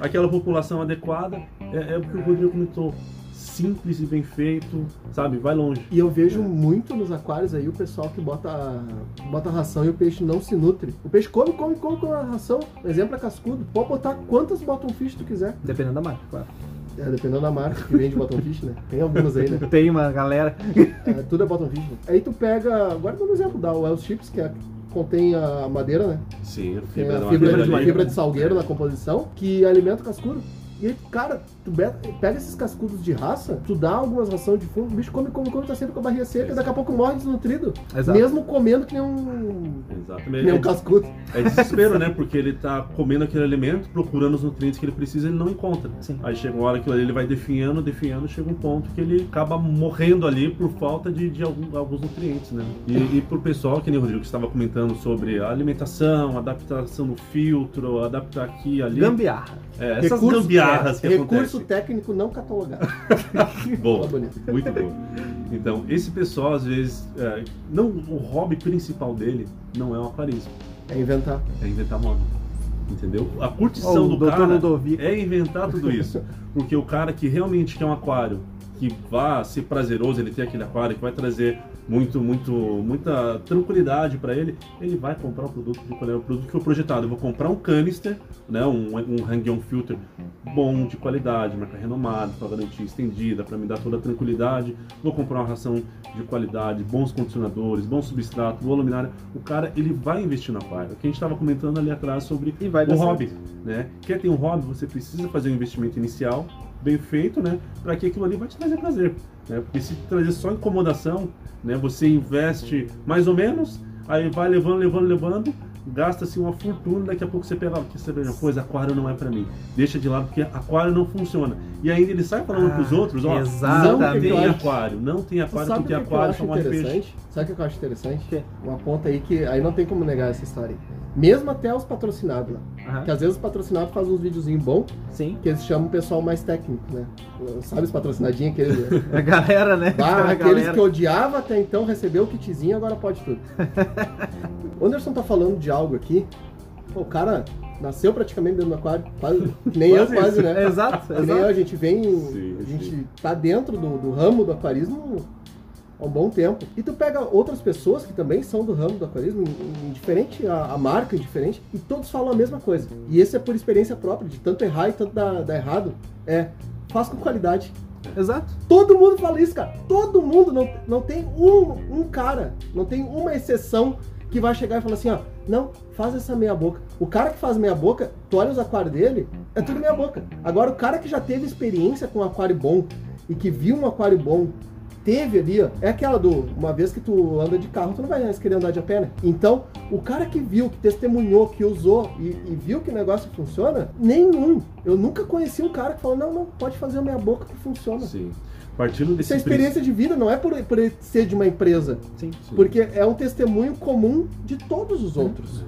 Aquela população adequada é, é o que o Rodrigo comentou. Simples e bem feito, sabe? Vai longe. E eu vejo muito nos aquários aí o pessoal que bota, bota ração e o peixe não se nutre. O peixe come, come, come com a ração. Exemplo é cascudo. Pode botar quantas bottom fish tu quiser. Dependendo da marca, claro. É, dependendo da marca que vende bottom fish, né? Tem algumas aí, né? Tem uma galera. É, tudo é bottom fish. Né? Aí tu pega, agora um exemplo da Wells Chips, que é, contém a madeira, né? Sim, a fibra, a fibra, de, fibra de salgueiro na composição, que alimenta o cascudo. E aí, cara, tu pega esses cascudos de raça, tu dá algumas rações de fundo, o bicho come, come, come, tá sempre com a barriga seca, e daqui a pouco morre desnutrido. Exato. Mesmo comendo que nem um, Exatamente. nem um cascudo. É desespero, né? Porque ele tá comendo aquele alimento, procurando os nutrientes que ele precisa e ele não encontra. Sim. Aí chega uma hora que ele vai definhando, definhando, chega um ponto que ele acaba morrendo ali por falta de, de algum- alguns nutrientes, né? E, e pro pessoal, que nem o Rodrigo que estava comentando sobre a alimentação, adaptação no filtro, adaptar aqui e ali. Gambiarra. É, essas gambiarras que recurso técnico não catalogado. Boa, Tá muito bom. Então, esse pessoal, às vezes, é, não, o hobby principal dele não é o aquarismo, É inventar. é inventar moda. Entendeu? A curtição Ó, o do cara Ludovico. é inventar tudo isso. Porque o cara que realmente quer um aquário que vá ser prazeroso, ele tem aquele aquário que vai trazer muito, muito, muita tranquilidade para ele, ele vai comprar o produto de qualidade, o produto que foi projetado. Eu vou comprar um canister, né, um, um hang-on filter bom, de qualidade, marca renomada, para garantia estendida, para me dar toda a tranquilidade. Vou comprar uma ração de qualidade, bons condicionadores, bom substrato, boa luminária. O cara, ele vai investir no aquário. O que a gente estava comentando ali atrás sobre E vai o certo. hobby, né? Quer ter um hobby, você precisa fazer um investimento inicial bem feito, né? Para que aquilo ali vai te trazer prazer, né? Porque se trazer só incomodação, né? Você investe mais ou menos, aí vai levando, levando, levando, gasta-se uma fortuna, daqui a pouco você pega, quer saber de uma coisa, aquário não é para mim. Deixa de lado porque aquário não funciona. E ainda ele sai falando Ah, pros outros, ó, não exatamente. tem aquário, não tem aquário porque que, que eu aquário acho só morre peixe. interessante? Sabe o que eu acho interessante? quê? Uma ponta aí que aí não tem como negar essa história. aí. Mesmo até os patrocinados lá. Aham. Que às vezes os patrocinados fazem uns videozinhos bons, Sim. que eles chamam o pessoal mais técnico, né? Sabe os patrocinadinhos aqueles. A galera, né? Ah, A aqueles galera. que odiava até então recebeu o kitzinho, agora pode tudo. o Anderson tá falando de algo aqui. Pô, o cara nasceu praticamente dentro do aquário. Quase, nem eu, Quase quase, isso. né? Exato, Que nem eu, a exato. gente vem. Sim, a gente sim. tá dentro do, do ramo do aquarismo há um bom tempo. E tu pega outras pessoas que também são do ramo do aquarismo, in- indiferente a, a marca, indiferente, e todos falam a mesma coisa. E esse é por experiência própria, de tanto errar e tanto dar, dar errado. É, faz com qualidade. Exato. Todo mundo fala isso, cara. Todo mundo. Não, não tem um, um cara, não tem uma exceção que vai chegar e falar assim, ó, não, faz essa meia boca. O cara que faz meia boca, tu olha os aquários dele, é tudo meia boca. Agora o cara que já teve experiência com um aquário bom e que viu um aquário bom teve ali, ó, é aquela do uma vez que tu anda de carro, tu não vai mais querer andar de a pé, né? Então, o cara que viu, que testemunhou, que usou e, e viu que o negócio funciona, nenhum. Eu nunca conheci um cara que falou, não, não, pode fazer a meia boca que funciona. Sim. Partindo desse Isso é experiência de vida, não é por, por ser de uma empresa. Sim. princípio- Porque é um testemunho comum de todos os outros.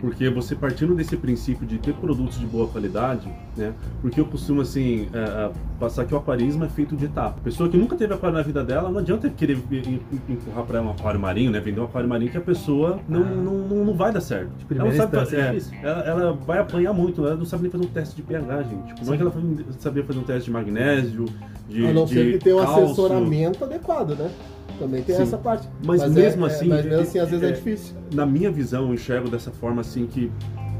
Porque você partindo desse princípio de ter produtos de boa qualidade, né? Porque eu costumo assim é, é, passar que o aquarismo é feito de etapa. Pessoa que nunca teve aquário na vida dela, não adianta querer em- em- empurrar para ela um aquário marinho, né? Vender um aquário marinho que a pessoa não, não, não, não vai dar certo. De ela, não sabe, é é, ela, ela vai apanhar muito, ela não sabe nem fazer um teste de pH, gente. Como é que ela saber fazer um teste de magnésio, de a não de ser que tenha um assessoramento adequado, né? Também tem Sim. essa parte. Mas é- mesmo é- assim, mas mesmo assim, às vezes é, é- difícil. na minha visão, eu enxergo dessa forma assim que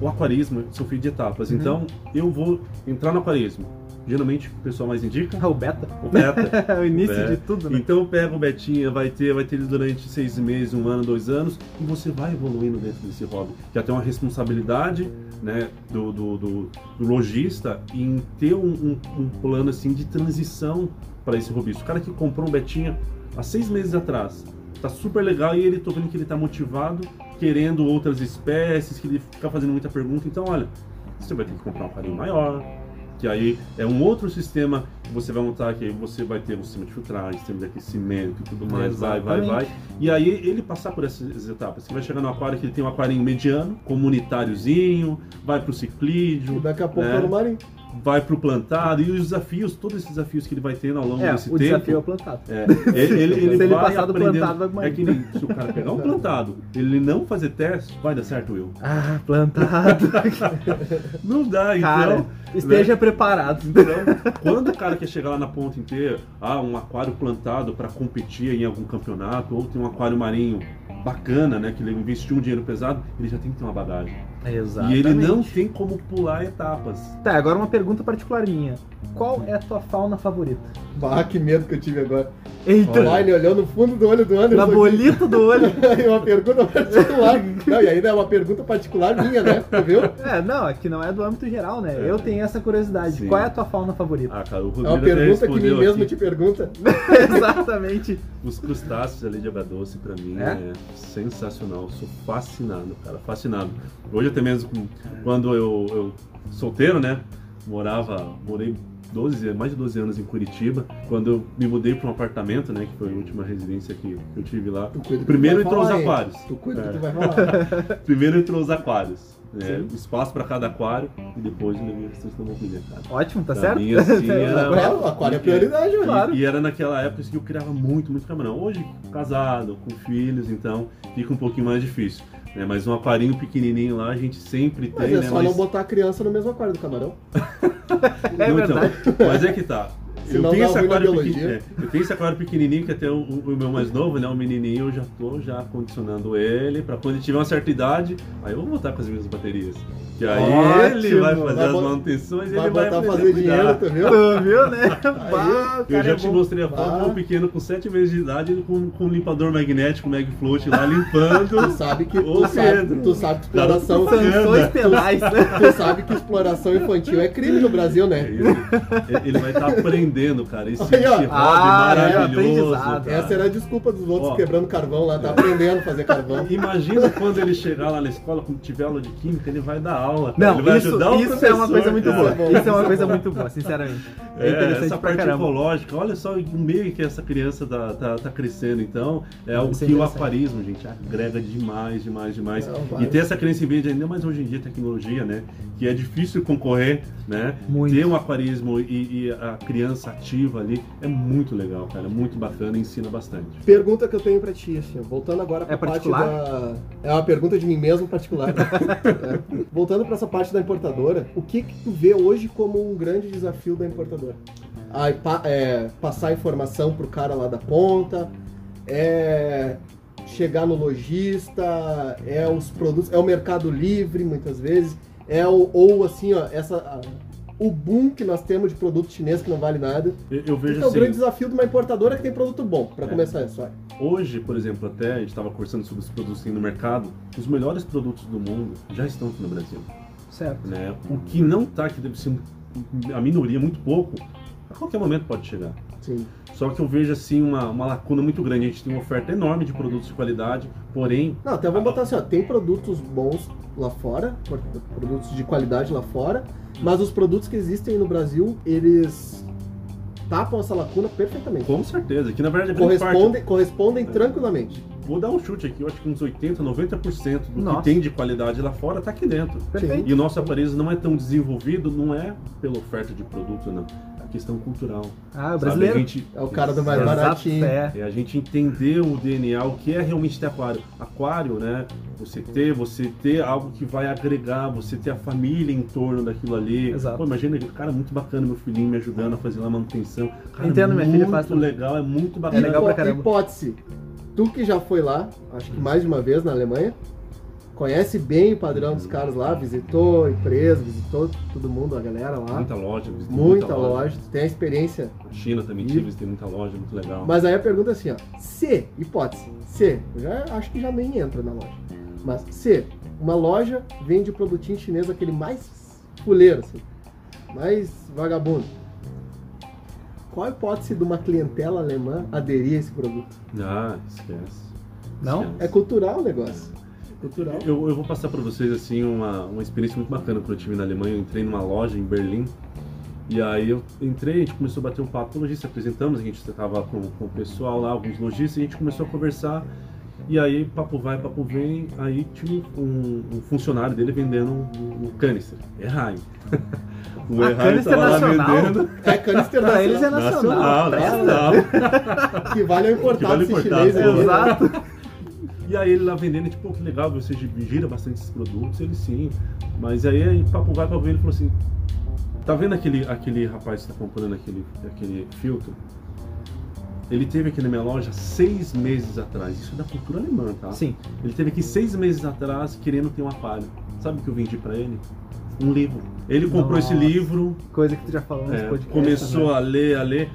o aquarismo são feitos de etapas. Uhum. Então, eu vou entrar no aquarismo. Geralmente, o pessoal mais indica Ah, o beta. o beta. É o início É. de tudo, né? Então, pega o betinha, vai ter, vai ter ele durante seis meses, um ano, dois anos, e você vai evoluindo dentro desse hobby. Já tem uma responsabilidade, né, do, do, do- do lojista em ter um, um- um plano assim de transição para esse hobbyista. O cara que comprou um betinha há seis meses atrás, tá super legal e ele tô vendo que ele tá motivado, querendo outras espécies, que ele fica fazendo muita pergunta. Então, olha, você vai ter que comprar um aquário maior, que aí é um outro sistema que você vai montar, que aí você vai ter um sistema de filtragem, sistema de aquecimento e tudo mais, vai, vai, vai. Exatamente. E aí ele passar por essas etapas. Você vai chegar no aquário que ele tem um aquarinho mediano, comunitáriozinho, vai pro E ciclídeo, daqui a pouco né? tá no marinho. Vai pro plantado, e os desafios, todos esses desafios que ele vai tendo ao longo É, desse o tempo. desafio é o plantado. É, ele, ele, ele Se ele vai passar do plantado, vai pro É que nem se o cara pegar um plantado, ele não fazer teste, vai dar certo, Will. Ah, plantado. Não dá, então. Esteja preparado. Então, quando o cara quer chegar lá na ponta inteira, ah, um aquário plantado para competir em algum campeonato, ou tem um aquário marinho bacana, né, que ele investiu um dinheiro pesado, ele já tem que ter uma bagagem. Exatamente. E ele não tem como pular etapas. Tá, agora uma pergunta particular minha. Qual é a tua fauna favorita? Bah, que medo que eu tive agora. Eita, Olha, ele olhou no fundo do olho do Anderson. na aqui. bolita do olho. É uma pergunta particular. Não, e ainda é uma pergunta particular minha, né? Tu viu? É, não, é que não é do âmbito geral, né? Eu tenho essa curiosidade. Sim. Qual é a tua fauna favorita? Ah, cara, o É Rodrigo uma até pergunta que mim mesmo aqui. te pergunta. Exatamente. Os crustáceos ali de água doce pra mim É? é, sensacional. Sou fascinado, cara, fascinado. Hoje até mesmo quando eu, eu solteiro, né? Morava, morei 12, mais de 12 anos em Curitiba. Quando eu me mudei para um apartamento, né? Que foi a última residência que eu tive lá. Primeiro entrou os aquários. Tu cuida É. que tu vai falar. Primeiro entrou os aquários. Sim. Espaço para cada aquário e depois eu levei a restrição da mobília, cara. Ótimo, tá Pra certo? mim, assim, era- Claro, o aquário é prioridade, mano. Claro. E era naquela época assim, que eu criava muito, muito camarão. Hoje, casado, com filhos, então fica um pouquinho mais difícil. Né? Mas um aquarinho pequenininho lá a gente sempre Mas tem, é né? só Mas, não botar a criança no mesmo aquário do camarão. É Não, verdade. então, mas é que tá. Eu tenho, esse aquário pequen- é, eu tenho esse aquário pequenininho que até o, o meu mais novo, né, o menininho, eu já tô já condicionando ele pra quando ele tiver uma certa idade, aí eu vou voltar com as minhas baterias. Que aí Ótimo, ele vai fazer vai as manutenções e ele vai botar fazer dinheiro, tu viu? Viu, né? O Eu já é te bom. mostrei a foto do pequeno com 7 meses de idade, ele com, com um limpador magnético, Mag Float lá limpando. Tu sabe que, Ô, tu sabe, tu sabe que exploração, Sanções penais. tu sabe que exploração infantil é crime no Brasil, É né? isso. Ele vai estar aprendendo, cara. Esse, Aí, hobby Ah, é, maravilhoso. cara. Essa era a desculpa dos outros Ó. quebrando carvão lá, tá aprendendo a fazer carvão. Imagina quando ele chegar lá na escola, quando tiver aula de química, ele vai dar aula. Cara. Não, ele vai isso, ajudar o isso é uma coisa muito cara. boa. Isso é é uma coisa muito boa, sinceramente. É, É, interessante essa parte caramba. ecológica, olha só o meio que essa criança tá, tá, tá crescendo, então é algo é que o aquarismo, gente, agrega demais, demais, demais. Não, e ter essa crença em verde, ainda mais hoje em dia, tecnologia, né? Que é difícil concorrer, né? Muito. Ter um aquarismo e, e a criança ativa ali é muito legal, cara, muito bacana ensina bastante. Pergunta que eu tenho pra ti, assim, voltando agora pra É parte particular? da. É uma pergunta de mim mesmo particular. É. Voltando pra essa parte da importadora, o que que tu vê hoje como um grande desafio da importadora? Ah, é, passar informação pro cara lá da ponta, é chegar no lojista, é os produtos, é o mercado livre muitas vezes, é o, ou assim, ó, essa o boom que nós temos de produto chinês que não vale nada. Eu, eu vejo Esse é o assim, grande desafio de uma importadora que tem produto bom, pra É. começar isso aí. Hoje, por exemplo, até a gente estava conversando sobre os produtos que tem no mercado, os melhores produtos do mundo já estão aqui no Brasil. Certo. Né? O que não está aqui deve ser a minoria, muito pouco, a qualquer momento pode chegar. Sim. Só que eu vejo assim uma, uma lacuna muito grande. A gente tem uma oferta enorme de produtos de qualidade, porém. Não, até vamos botar assim, ó, tem produtos bons lá fora, produtos de qualidade lá fora, mas os produtos que existem no Brasil, eles tapam essa lacuna perfeitamente. Com certeza, que na verdade a correspondem, parte... correspondem tranquilamente. Vou dar um chute aqui, eu acho que uns 80, 90% do Nossa. que tem de qualidade lá fora está aqui dentro. Perfeito. E o nosso aparelho não é tão desenvolvido, não é pela oferta de produto, não questão cultural. Ah, o brasileiro. Gente, é o cara do mais baratinho. É. é. a gente entender o DNA, o que é realmente ter aquário. Aquário, né? Você ter, você ter algo que vai agregar, você ter a família em torno daquilo ali. Exato. Pô, imagina, cara, muito bacana meu filhinho me ajudando a fazer a manutenção. Cara, Entendo, minha filha faz Muito legal, é muito bacana. É legal pra caramba. Hipótese. Tu que já foi lá, acho que mais de uma vez na Alemanha, conhece bem o padrão dos caras lá, visitou a empresa, visitou todo mundo, a galera lá. Muita loja, muita, muita loja. loja. Tem a experiência. A China também tive, visitei muita loja, muito legal. Mas aí a pergunta é assim, ó, se, hipótese, se, eu já acho que já nem entra na loja. Mas se uma loja vende produtinho chinês aquele mais fuleiro, assim, mais vagabundo. Qual a hipótese de uma clientela alemã aderir a esse produto? Ah, esquece. Não? Esquece. É cultural o negócio cultural. Eu, eu vou passar para vocês assim uma, uma experiência muito bacana quando eu estive na Alemanha. Eu entrei numa loja em Berlim e aí eu entrei, a gente começou a bater um papo com o lojista, apresentamos, a gente estava com, com o pessoal lá, alguns lojistas, e a gente começou a conversar. E aí, papo vai, papo vem, aí tinha um, um funcionário dele vendendo um, um canister, Erraim. O a canister nacional? Vendendo... É, canister nacional. eles é nacional. Nacional, nacional. que vale o importado, que vale importado. chinês. Né? Exato. E aí ele lá vendendo, tipo, que legal, você gira bastante esses produtos, ele sim. Mas aí, aí papo vai, papo vem, ele falou assim, tá vendo aquele, aquele rapaz que está comprando aquele, aquele filtro? Ele teve aqui na minha loja seis meses atrás. Isso é da cultura alemã, tá? Sim. Ele teve aqui seis meses atrás querendo ter um aquário. Sabe o que eu vendi para ele? Um livro. Ele comprou Nossa, esse livro. Coisa que tu já falou é, Começou né? a ler, a ler.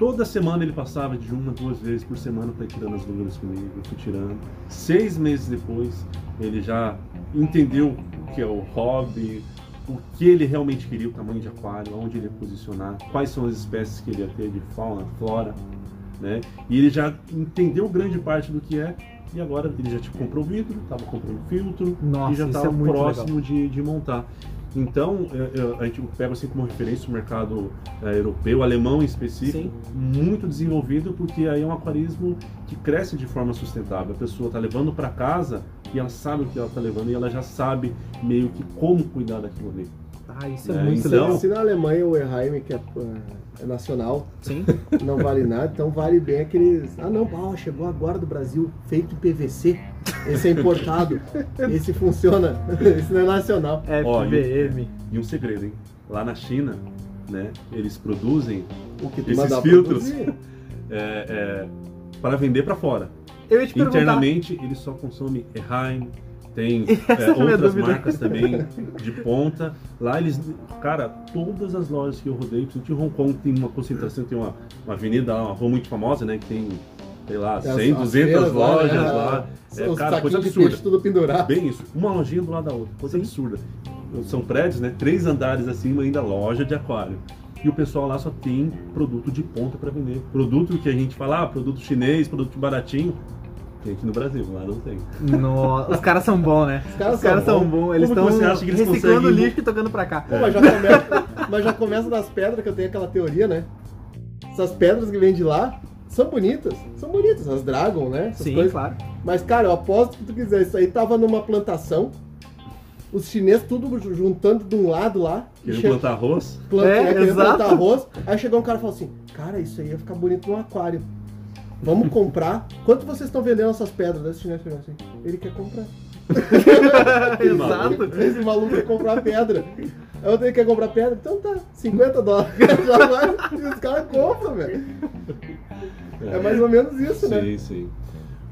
Toda semana ele passava de uma, duas vezes por semana para ir tirando as dúvidas comigo, eu fui tirando. Seis meses depois, ele já entendeu o que é o hobby, o que ele realmente queria, o tamanho de aquário, onde ele ia posicionar, quais são as espécies que ele ia ter de fauna, flora, né? E ele já entendeu grande parte do que é e agora ele já tipo, comprou vidro, estava comprando filtro Nossa, e já estava é próximo de, de montar. Então, a gente pega assim como referência o mercado é, europeu, alemão em específico, Sim. muito desenvolvido, porque aí é um aquarismo que cresce de forma sustentável. A pessoa está levando para casa e ela sabe o que ela está levando e ela já sabe meio que como cuidar daquilo ali. Ah, isso é, é muito então, legal. Se na Alemanha o Erheim, que é, é, nacional, Sim. não vale nada, então vale bem aqueles. Ah, não, ah, chegou agora do Brasil, feito em PVC. Esse é importado. Esse funciona. Esse não é nacional. FBM. e, um segredo, hein? Lá na China, né, eles produzem esses filtros é, é, para vender para fora. Eu ia te Internamente, eles só consomem Erheim, tem é, é outras marcas também de ponta. Lá eles, cara, todas as lojas que eu rodei, em Hong Kong, tem uma concentração, tem uma, uma avenida, uma rua muito famosa, né? Que tem, sei lá, 100, 200 lojas lá. Né? lá. É, cara, coisa absurda. tudo pendurado. Bem isso, uma lojinha do lado da outra, coisa Sim. absurda. São prédios, né? Três andares acima, ainda loja de aquário. E o pessoal lá só tem produto de ponta para vender. Produto que a gente fala, ah, produto chinês, produto baratinho tem aqui no Brasil, lá não tem. No... Os caras são bons, né? Os caras, Os caras são, bons. bons. Eles estão reciclando conseguem... lixo e tocando pra cá. É. Mas, já começa, mas já começa das pedras, que eu tenho aquela teoria, né? Essas pedras que vêm de lá são bonitas. São bonitas, as Dragon, né? Essas Sim, coisas. claro. Mas, cara, eu aposto que tu quiser. Isso aí tava numa plantação. Os chineses tudo juntando de um lado lá. Querendo che... plantar arroz? Planta, é, é plantar arroz. Aí chegou um cara e falou assim: Cara, isso aí ia ficar bonito no aquário. Vamos comprar. Quanto vocês estão vendendo essas pedras? Esse chinês chegou assim. Ele quer comprar. Exato. Esse maluco quer comprar pedra. Eu tenho que comprar pedra? Então tá, 50 dólares. e os caras compram, velho. É mais ou menos isso, sim, né? Sim, sim.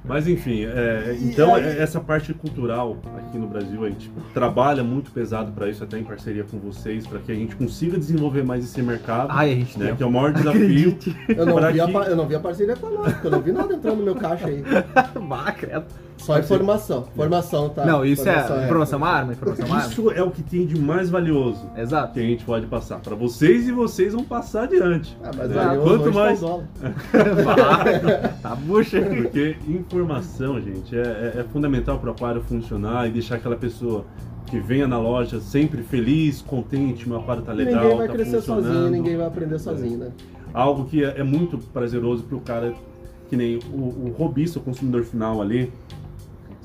Mas enfim, é, então é, essa parte cultural aqui no Brasil a gente trabalha muito pesado para isso, até em parceria com vocês, para que a gente consiga desenvolver mais esse mercado, Ai, a gente né, tem. que é o maior desafio. Eu não, vi a, que- pa- eu não vi a parceria com a Lógica, eu não vi nada entrando no meu caixa aí. Bah, credo. Só informação. Formação, tá? Não, isso Informação é informação é uma arma, informação é uma arma. Isso é o que tem de mais valioso Exato. que a gente pode passar para vocês e vocês vão passar adiante. Ah, mas valioso Quanto tá mais tá bucha. Porque informação, gente, é, é- é fundamental para o aquário funcionar e deixar aquela pessoa que venha na loja sempre feliz, contente, meu aquário tá legal, ninguém vai tá crescer funcionando. sozinho, ninguém vai aprender sozinho, né? Algo que é, é muito prazeroso para o cara, que nem o, o robista, o consumidor final ali,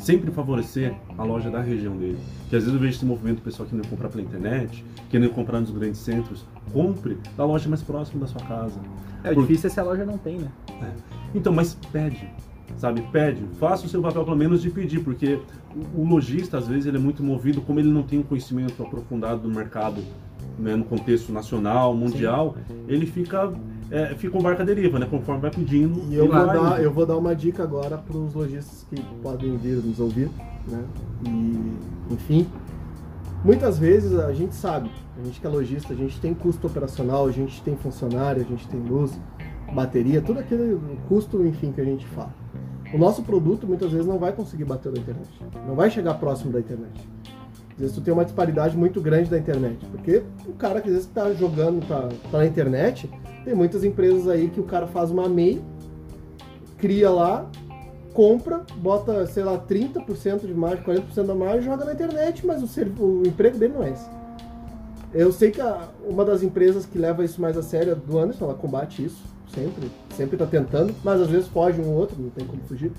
sempre favorecer a loja da região dele. Que às vezes eu vejo esse movimento do pessoal que não comprar pela internet, querendo comprar nos grandes centros, compre da loja mais próxima da sua casa. É, o Por- difícil é se a loja não tem, né? Então, mas pede, sabe? Pede. Faça o seu papel pelo menos de pedir, porque o, lojista, às vezes, ele é muito movido, como ele não tem um conhecimento aprofundado do mercado, né, no contexto nacional, mundial, ele fica, é, fica um barco à deriva, né? Conforme vai pedindo. E eu vou, dar, eu vou dar uma dica agora para os lojistas que podem vir nos ouvir, né? E, enfim, muitas vezes a gente sabe, a gente que é lojista, a gente tem custo operacional, a gente tem funcionário, a gente tem luz, bateria, tudo aquele custo, enfim, que a gente fala. O nosso produto muitas vezes não vai conseguir bater na internet, não vai chegar próximo da internet. Às vezes tu tem uma disparidade muito grande da internet, porque o cara que às vezes está jogando pra na internet, tem muitas empresas aí que o cara faz uma MEI, cria lá, compra, bota, sei lá, 30% de margem, 40% da margem, joga na internet, mas o, o emprego dele não é esse. Eu sei que a- uma das empresas que leva isso mais a sério é do Anderson, ela combate isso, sempre, sempre tá tentando, mas às vezes foge um ou outro, não tem como fugir.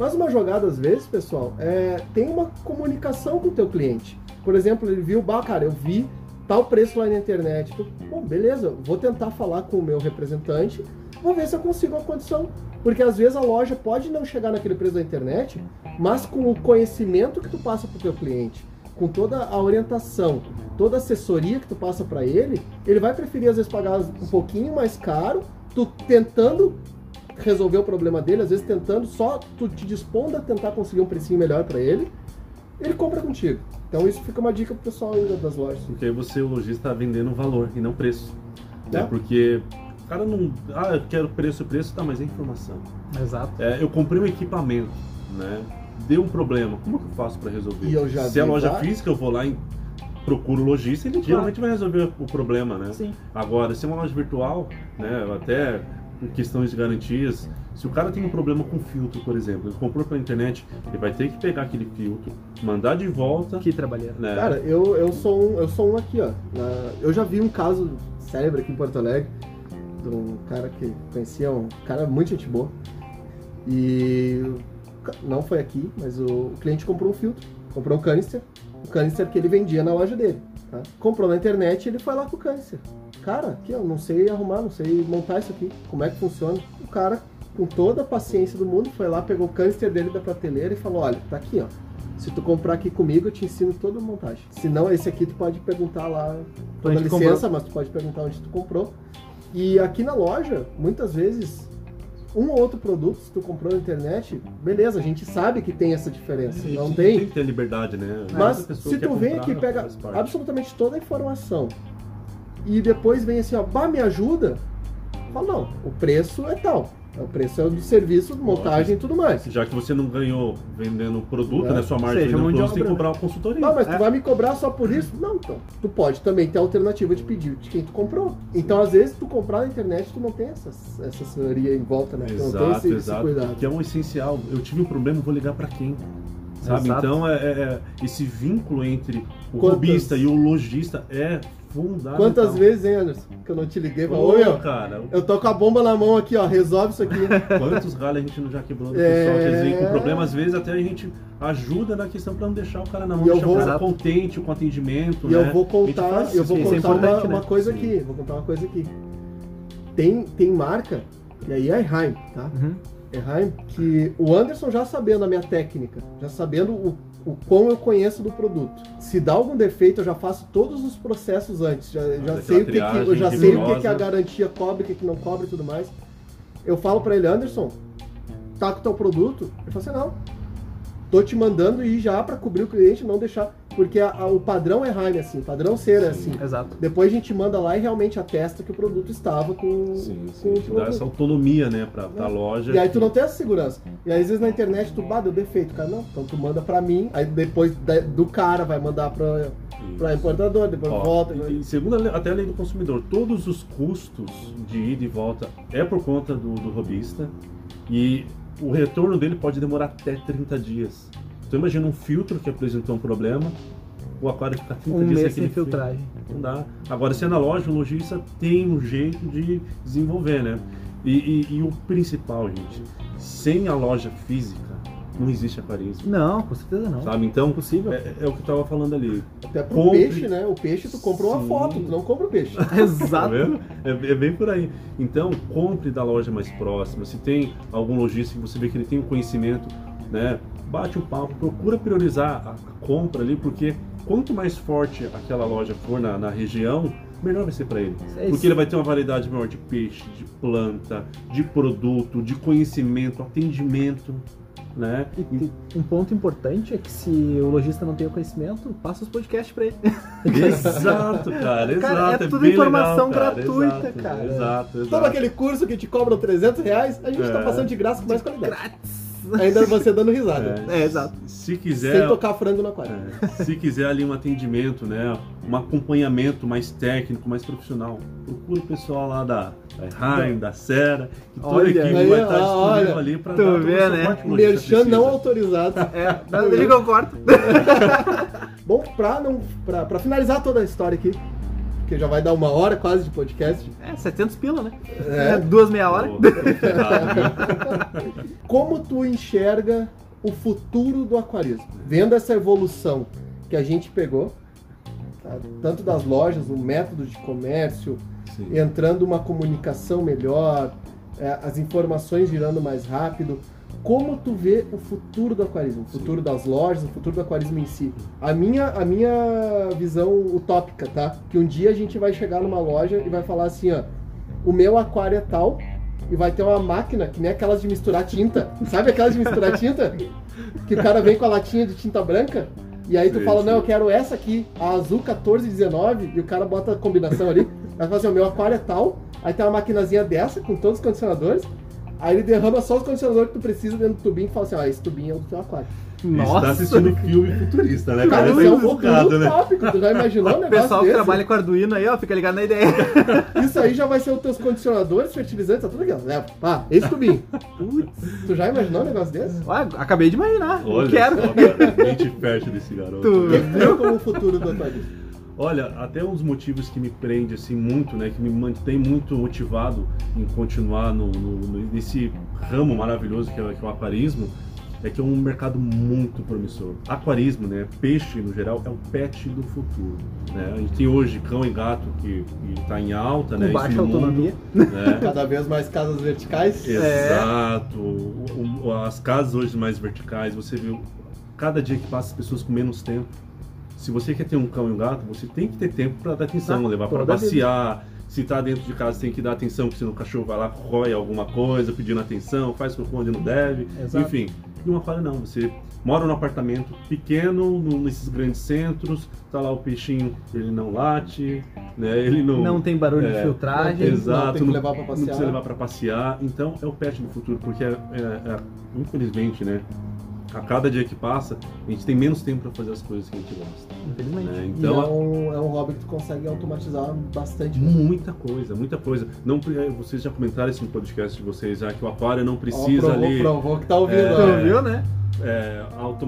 Mas uma jogada, às vezes, pessoal, é, tem uma comunicação com o teu cliente. Por exemplo, ele viu, bah, cara, eu vi tal preço lá na internet. Bom, beleza, vou tentar falar com o meu representante, vou ver se eu consigo uma condição. Porque às vezes a loja pode não chegar naquele preço da internet, mas com o conhecimento que tu passa para o teu cliente, com toda a orientação, toda a assessoria que tu passa para ele, ele vai preferir às vezes pagar um pouquinho mais caro, tu tentando resolver o problema dele, às vezes tentando só tu te dispondo a tentar conseguir um precinho melhor para ele, ele compra contigo. Então isso fica uma dica pro pessoal ainda das lojas. Porque aí você, o lojista, está vendendo valor e não preço. Né? É. Porque o cara não. Ah, eu quero preço, preço, tá, mas é informação. Exato. É, eu comprei um equipamento, né? Deu um problema. Como que eu faço para resolver? E eu já Se é loja vários. física, eu vou lá e procuro o lojista, ele geralmente vai resolver o problema, né? Sim. Agora, se é uma loja virtual, né? Até em questões de garantias, se o cara tem um problema com filtro, por exemplo, ele comprou pela internet, ele vai ter que pegar aquele filtro, mandar de volta, Que trabalheira. né? Cara, eu, eu, sou um, eu sou um aqui, ó. Eu já vi um caso célebre aqui em Porto Alegre, de um cara que conhecia, um cara muito gente boa. E não foi aqui, mas o, o cliente comprou um filtro, comprou um canister, o canister que ele vendia na loja dele. tá? Comprou na internet e ele foi lá com o canister. Cara, aqui eu não sei arrumar, não sei montar isso aqui, como é que funciona. O cara, com toda a paciência do mundo, foi lá, pegou o canister dele da prateleira e falou: Olha, tá aqui, ó. Se tu comprar aqui comigo, eu te ensino toda a montagem. Se não, esse aqui tu pode perguntar lá toda licença, mas tu pode perguntar onde tu comprou. E aqui na loja, muitas vezes, um ou outro produto, se tu comprou na internet, beleza, a gente sabe que tem essa diferença. E Não tem tem. que ter liberdade, né? Mas se tu vem comprar, aqui e pega absolutamente toda a informação e depois vem assim, ó, bah, me ajuda, fala, não, o preço é tal. O preço é do serviço, montagem e tudo mais. Já que você não ganhou vendendo o produto, É. né? Sua margem Seja vendendo produto, você tem que obra, comprar uma consultoria. Ah, mas É. tu vai me cobrar só por isso? Não, então. Tu pode também ter a alternativa de pedir de quem tu comprou. Então, às vezes, tu comprar na internet, tu não tem essa, essa assessoria em volta, né? Tu não tem Exato, esse, esse exato. cuidado. Que é um essencial. Eu tive um problema, vou ligar pra quem? Sabe? Exato. Então, é, é- é- esse vínculo entre o Quantas- robista e o lojista é. Quantas vezes, hein, Anderson? Que eu não te liguei Ô, meu, cara, eu tô com a bomba na mão aqui, ó, resolve isso aqui. quantos galhos a gente não já quebrou do É. pessoal que eles vêm com problema, às vezes até a gente ajuda na questão pra não deixar o cara na mão, E eu deixar vou- o cara contente com o atendimento, E né? eu vou A gente contar, faz eu vou isso é contar uma, né? uma coisa Sim. aqui, vou contar uma coisa aqui. Tem, tem marca, e aí é Erheim, tá? Uhum. Erheim, que o Anderson já sabendo a minha técnica, já sabendo o, o quão eu conheço do produto. Se dá algum defeito, eu já faço todos os processos antes. Já, já sei o que, que- eu já sei o que, que a garantia cobre, o que, que não cobre e tudo mais. Eu falo pra ele, Anderson, tá com o teu produto? Ele fala assim, não, tô te mandando ir já para cobrir o cliente, não deixar, porque a- a- o padrão é Heine assim, o padrão ser é assim. Exato. Depois a gente manda lá e realmente atesta que o produto estava com, Sim, com sim. o Te dá essa autonomia, né, pra, pra loja. E aí tu não tem essa segurança. E aí, às vezes na internet tu, bah, deu defeito, cara. Não, então tu manda pra mim, aí depois da- do cara vai mandar pra, pra importador, depois Ó, volta. e- e segundo a lei- até a lei do consumidor, todos os custos de ida e volta é por conta do, do robista e o retorno dele pode demorar até 30 dias. Então imagina um filtro que apresentou um problema, o aquário fica 30 Um dias mês sem filtro. filtragem. Não dá. Agora, se é na loja, o lojista tem um jeito de desenvolver, né? E, e- e o principal, gente, sem a loja física, não existe aquarismo. Não, com certeza não. Sabe? Então, Impossível. é, é o que eu tava falando ali. Até pro Compre- peixe, né? O peixe tu compra uma foto, tu não compra o peixe. Tá Exato. vendo? É, é bem por aí. Então, compre da loja mais próxima. Se tem algum lojista que você vê que ele tem um conhecimento, né? Bate um papo, procura priorizar a, compra ali, porque quanto mais forte aquela loja for na, na região, melhor vai ser para ele. É. Porque ele vai ter uma variedade maior de peixe, de planta, de produto, de conhecimento, atendimento, né? E um ponto importante é que se o lojista não tem o conhecimento, passa os podcasts pra ele. Exato, cara, exato. Cara, é tudo bem informação legal, cara, gratuita, exato, cara. Exato, exato. Todo aquele curso que te cobram 300 reais, a gente tá É. passando de graça com mais qualidade. Grátis. Ainda você dando risada. É, exato. Se quiser, Sem tocar frango no aquário. é, se quiser ali um atendimento, né, um acompanhamento mais técnico, mais profissional, procura o pessoal lá da, da Heim, da Sera, que toda a Olha equipe aí, vai estar ó, disponível olha. ali para Tu dar vê, né? Merchan não autorizado. É, mas ele concorda. Bom, pra, não, pra, pra finalizar toda a história aqui, que já vai dar uma hora quase de podcast, É, 700 pila, né? É. duas meia hora. Como tu enxerga o futuro do aquarismo? Vendo essa evolução que a gente pegou, tá? tanto das lojas, o método de comércio, Sim. entrando uma comunicação melhor, é, as informações girando mais rápido. Como tu vê o futuro do aquarismo, o futuro das lojas, o futuro do aquarismo em si? A minha, a minha visão utópica, tá? Que um dia a gente vai chegar numa loja e vai falar assim, ó, o meu aquário é tal e vai ter uma máquina que nem aquelas de misturar tinta. Sabe aquelas de misturar tinta? Que o cara vem com a latinha de tinta branca e aí tu Sim, fala, sim. não, eu quero essa aqui, a azul 1419, e o cara bota a combinação ali. Vai falar assim, o meu aquário é tal, aí tem uma maquinazinha dessa com todos os condicionadores, aí ele derrama só os condicionadores que tu precisa dentro do tubinho e fala assim, ó, esse tubinho é o do teu aquário. Você tá Nossa. assistindo filme futurista, né? Cara, Cara, isso é é um futuro né? tópico, tu já imaginou um O negócio pessoal que desse? trabalha com Arduino aí, ó, fica ligado na ideia. Isso aí já vai ser os teus condicionadores, fertilizantes, tá tudo aqui, ó. Leva. Ah, esse tubinho. Putz. Tu já imaginou um negócio desse? Olha, acabei de imaginar. Olha quero. só, cara, mente fértil desse garoto. Tu- que que vê como o futuro do aquarismo? Olha, até um dos motivos que me prende assim muito, né, que me mantém muito motivado em continuar no, no- nesse ramo maravilhoso que é, que é o aquarismo, é que é um mercado muito promissor. Aquarismo, né, peixe no geral, é o pet do futuro. Né? A gente tem hoje cão e gato que está em alta, Com né, baixa no mundo, autonomia. né? Cada vez mais casas verticais. Exato. O- o- as casas hoje mais verticais, você vê cada dia que passa as pessoas com menos tempo. Se você quer ter um cão e um gato, você tem que ter tempo para dar atenção, Ah, levar para vida. passear. Se tá dentro de casa, tem que dar atenção, porque senão o cachorro vai lá, rói alguma coisa, pedindo atenção, faz cocô onde não deve. Exato. Enfim, e um aquário não. Você mora num apartamento pequeno, no- nesses grandes centros, tá lá o peixinho, ele não late, né? Ele não. Não tem barulho É, de filtragem. Exato, Não tem que levar pra Não passear. precisa levar pra passear. Então é o pet do futuro, porque é, é- é- infelizmente, né? A cada dia que passa, a gente tem menos tempo para fazer as coisas que a gente gosta. Infelizmente. né? E Então, é, um, é um hobby que tu consegue automatizar bastante. né? muita coisa, muita coisa. Não, pre- vocês já comentaram isso no podcast de vocês, já que o aquário não precisa provou, ali. provou que tá ouvindo. É. ó. Tu viu, né? é,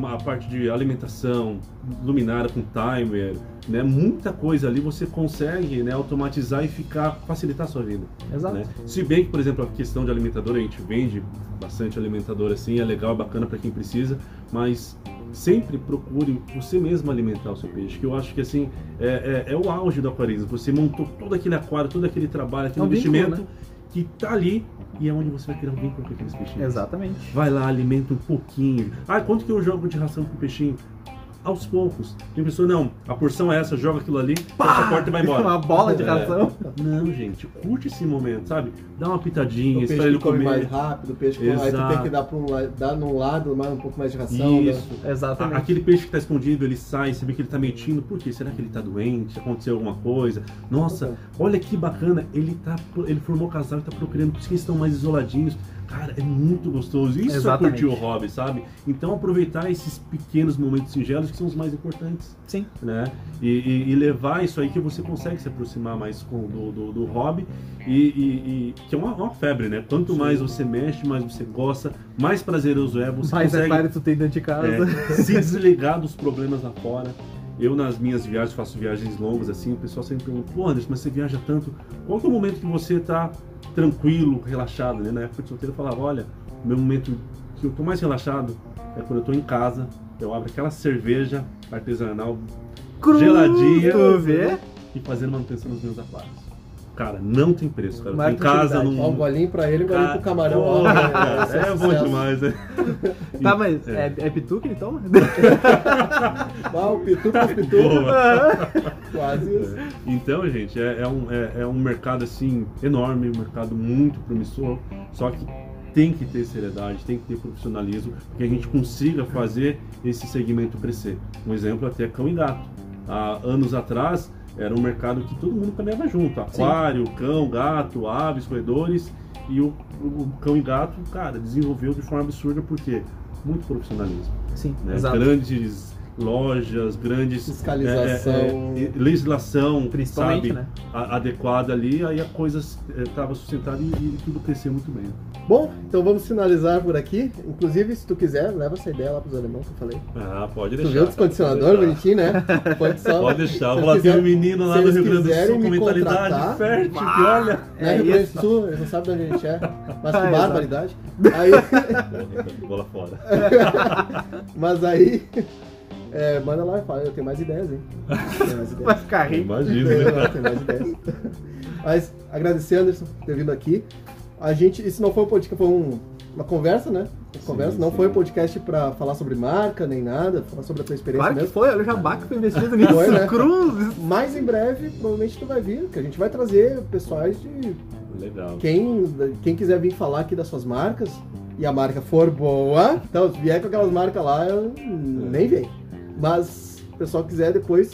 a parte de alimentação, luminária com timer, né? Muita coisa ali você consegue né, automatizar e ficar facilitar a sua vida. Exato. né? Se bem que, por exemplo, a questão de alimentador, a gente vende bastante alimentador assim, é legal, bacana para quem precisa, mas sempre procure você mesmo alimentar o seu peixe, que eu acho que assim é, é- é o auge do aquarismo. Você montou todo aquele aquário, todo aquele trabalho, aquele É um vínculo, investimento né? que tá ali e é onde você vai criar um vínculo com aqueles peixinhos. Exatamente. Vai lá, alimenta um pouquinho. Ah, quanto que eu jogo de ração pro peixinho? Aos poucos. Tem pessoa, não, a porção é essa, joga aquilo ali, a porta e vai embora. Uma bola de É. ração. Não, gente, curte esse momento, sabe? Dá uma pitadinha, espera ele comer. mais rápido, o peixe come... Aí tu Exato. tem que dar, pra um, dar num lado mais, um pouco mais de ração, Isso. né? Exatamente. Aquele peixe que tá escondido, ele sai, você vê que ele tá metindo. Por quê? Será que ele tá doente? Aconteceu alguma coisa? Nossa, olha que bacana, ele tá ele formou casal e tá procurando, por isso que eles estão mais isoladinhos. Cara, é muito gostoso. Isso Exatamente. é curtir o hobby, sabe? Então aproveitar esses pequenos momentos singelos que são os mais importantes, Sim. né? E, e- e levar isso aí que você consegue se aproximar mais com, do, do, do hobby e, e- que é uma, uma febre, né? Quanto mais você mexe, mais você gosta, mais prazeroso é. Você Mais consegue aquário tu tem dentro de casa. é, se desligar dos problemas lá fora. Eu, nas minhas viagens, faço viagens longas assim, o pessoal sempre pergunta, pô, Anderson, mas você viaja tanto, qual é o momento que você tá tranquilo, relaxado, né? Na época de solteiro eu falava, olha, o meu momento que eu tô mais relaxado é quando eu tô em casa, eu abro aquela cerveja artesanal geladinha vê? e fazendo manutenção nos meus aquários. Cara, não tem preço, cara. Em casa. Ó, um golinho pra ele, um golinho pro camarão. Ó, né? cara, Esse é bom demais, né? Tá, mas É. é, é pitu que ele toma? Ah, o pitu. Quase isso. Então, gente, é, é um, é, é um mercado assim enorme, um mercado muito promissor, só que tem que ter seriedade, tem que ter profissionalismo, para que a gente consiga fazer esse segmento crescer. Um exemplo até cão e gato. Há anos atrás era um mercado que todo mundo caminhava junto, aquário, cão, gato, aves, roedores, e o, o cão e gato, cara, desenvolveu de forma absurda porque muito profissionalismo. Sim, né? Grandes lojas, grandes Fiscalização. é, é, é, legislação, Principalmente, sabe, né? a- adequada ali, aí a coisa estava sustentada e, e tudo cresceu muito bem. Bom, então vamos finalizar por aqui. Inclusive, se tu quiser, leva essa ideia lá pros alemãos que eu falei. Ah, pode Tu deixar. viu o descondicionador pode deixar. bonitinho, né? Pode só. Pode deixar. Vou lá ter um menino lá do Rio Grande do Sul com me mentalidade fértil, que olha. Né, É Rio Grande isso. do Sul, eles não sabem de onde a gente é. Mas que Ah, barbaridade. Aí, Bola fora. mas aí. É, manda lá e fala, eu tenho mais ideias, hein? Tenho mais ideias. Vai ficar rico. Imagina, Tem, né? não, tem mais ideias. Mas agradecer, Anderson, por ter vindo aqui. A gente, isso não foi um podcast, foi um- uma conversa, né? Uma conversa, não sim. foi um podcast pra falar sobre marca nem nada, falar sobre a tua experiência Claro que mesmo. foi, olha o jabá que foi investido nisso. Foi, né? Cruz. Mas em breve, provavelmente tu vai vir, que a gente vai trazer pessoais de Legal. quem, quem quiser vir falar aqui das suas marcas e a marca for boa, então se vier com aquelas marcas lá, eu nem vem. Mas se o pessoal quiser depois,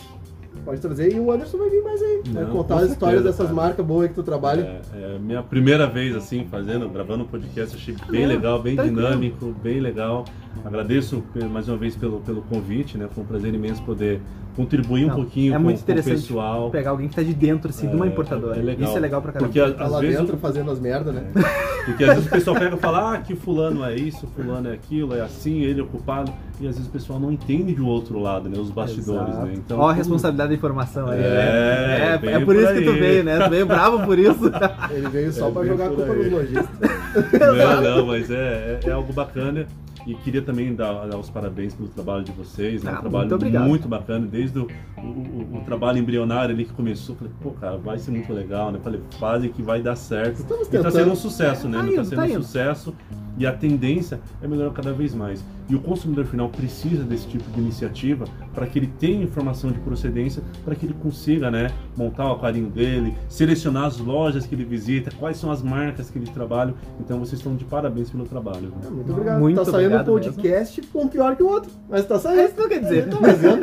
pode trazer e o Anderson vai vir mais aí. vai Não, contar as histórias certeza, dessas cara. marcas boas que tu trabalha. É, é minha primeira vez assim fazendo, gravando um podcast, achei bem É, legal, bem tranquilo. dinâmico, bem legal. Agradeço mais uma vez pelo, pelo convite, né? Foi um prazer imenso poder contribuir um Não, pouquinho é com, muito com o interessante pessoal. Pegar alguém que tá de dentro, assim, de uma É, importadora. é legal. Isso é legal pra caramba. Porque Tá às lá vezes dentro fazendo as merdas, né? Porque às vezes o pessoal pega e fala, ah, que fulano é isso, fulano é aquilo, é assim, ele é ocupado. E às vezes o pessoal não entende do outro lado, né? Os bastidores, Exato. né? Então, Ó a responsabilidade da informação aí. É, né? é, bem é por por isso que tu aí. veio, né? Tu veio bravo por isso. Ele veio só É pra jogar a culpa aí. nos lojistas. Não, não, mas é, é, é algo bacana. E queria também dar, dar os parabéns pelo trabalho de vocês, né? Ah, um trabalho muito muito bacana, desde o, o, o- trabalho embrionário ali que começou. Falei, pô, cara, vai ser muito legal, né? Falei, fazem que vai dar certo. Estamos E tá tentando. sendo um sucesso, né? Tá Tá, indo, sendo tá um indo. sucesso e a tendência é melhorar cada vez mais. E o consumidor final precisa desse tipo de iniciativa para que ele tenha informação de procedência, para que ele consiga, né, montar o aquarinho dele, selecionar as lojas que ele visita, quais são as marcas que ele trabalha. Então vocês estão de parabéns pelo trabalho. né? Muito obrigado. Muito tá saindo um podcast, um pior que o outro. Mas tá saindo. Isso não quer dizer. Fazendo.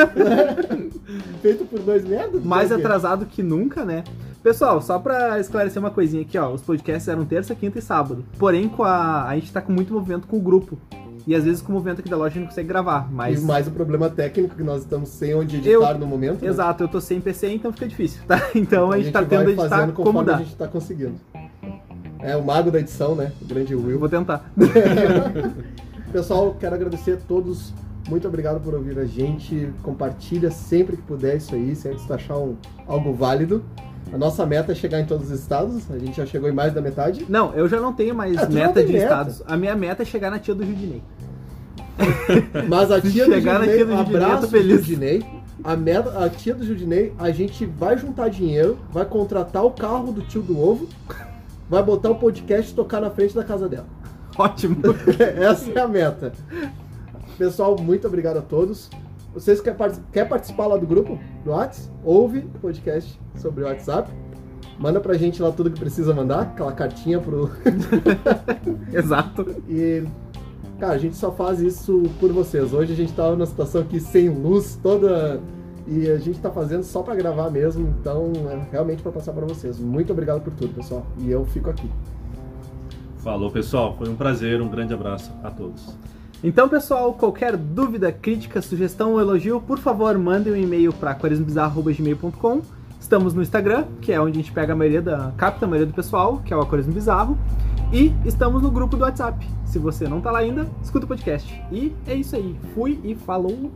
Feito por dois merdas. Mais atrasado que nunca, né? Pessoal, só pra esclarecer uma coisinha aqui, ó. Os podcasts eram terça, quinta e sábado. Porém, com a, a gente tá com muito movimento com o grupo. E às vezes com o movimento aqui da loja a gente não consegue gravar. Mas. E mais o problema técnico que nós estamos sem onde editar Eu- no momento. né? Exato, eu tô sem PC, então fica difícil, tá? Então a gente, tá tendo vai a editar fazendo como dá. a gente tá conseguindo. É o mago da edição, né? O grande Will. Vou tentar. Pessoal, quero agradecer a todos. Muito obrigado por ouvir a gente. Compartilha sempre que puder isso aí, sempre que tu achar um, algo válido. A nossa meta é chegar em todos os estados. A gente já chegou em mais da metade. Não, eu já não tenho mais Ah, tu não meta tem de meta. estados. A minha meta é chegar na tia do Judinei. Mas a tia do chegar na Judinei, tia do Judinei, eu tô abraço feliz. Judinei. A, meta, a tia do Judinei, a gente vai juntar dinheiro, vai contratar o carro do tio do ovo, vai botar o podcast e tocar na frente da casa dela. Ótimo. Essa é a meta. Pessoal, muito obrigado a todos. Vocês querem part- quer participar lá do grupo, do WhatsApp? Ouve o podcast sobre o WhatsApp. Manda pra gente lá tudo que precisa mandar, aquela cartinha pro. Exato. E, cara, a gente só faz isso por vocês. Hoje a gente tá numa situação aqui sem luz, toda. E a gente tá fazendo só pra gravar mesmo, então é realmente pra passar pra vocês. Muito obrigado por tudo, pessoal. E eu fico aqui. Falou, pessoal. Foi um prazer. Um grande abraço a todos. Então, pessoal, qualquer dúvida, crítica, sugestão ou elogio, por favor, mandem um e-mail para aquarismobizarro.gmail.com. Estamos no Instagram, que é onde a gente pega a maioria da. capta a maioria do pessoal, que é o Aquarismo Bizarro. E estamos no grupo do WhatsApp. Se você não tá lá ainda, escuta o podcast. E é isso aí. Fui e falou!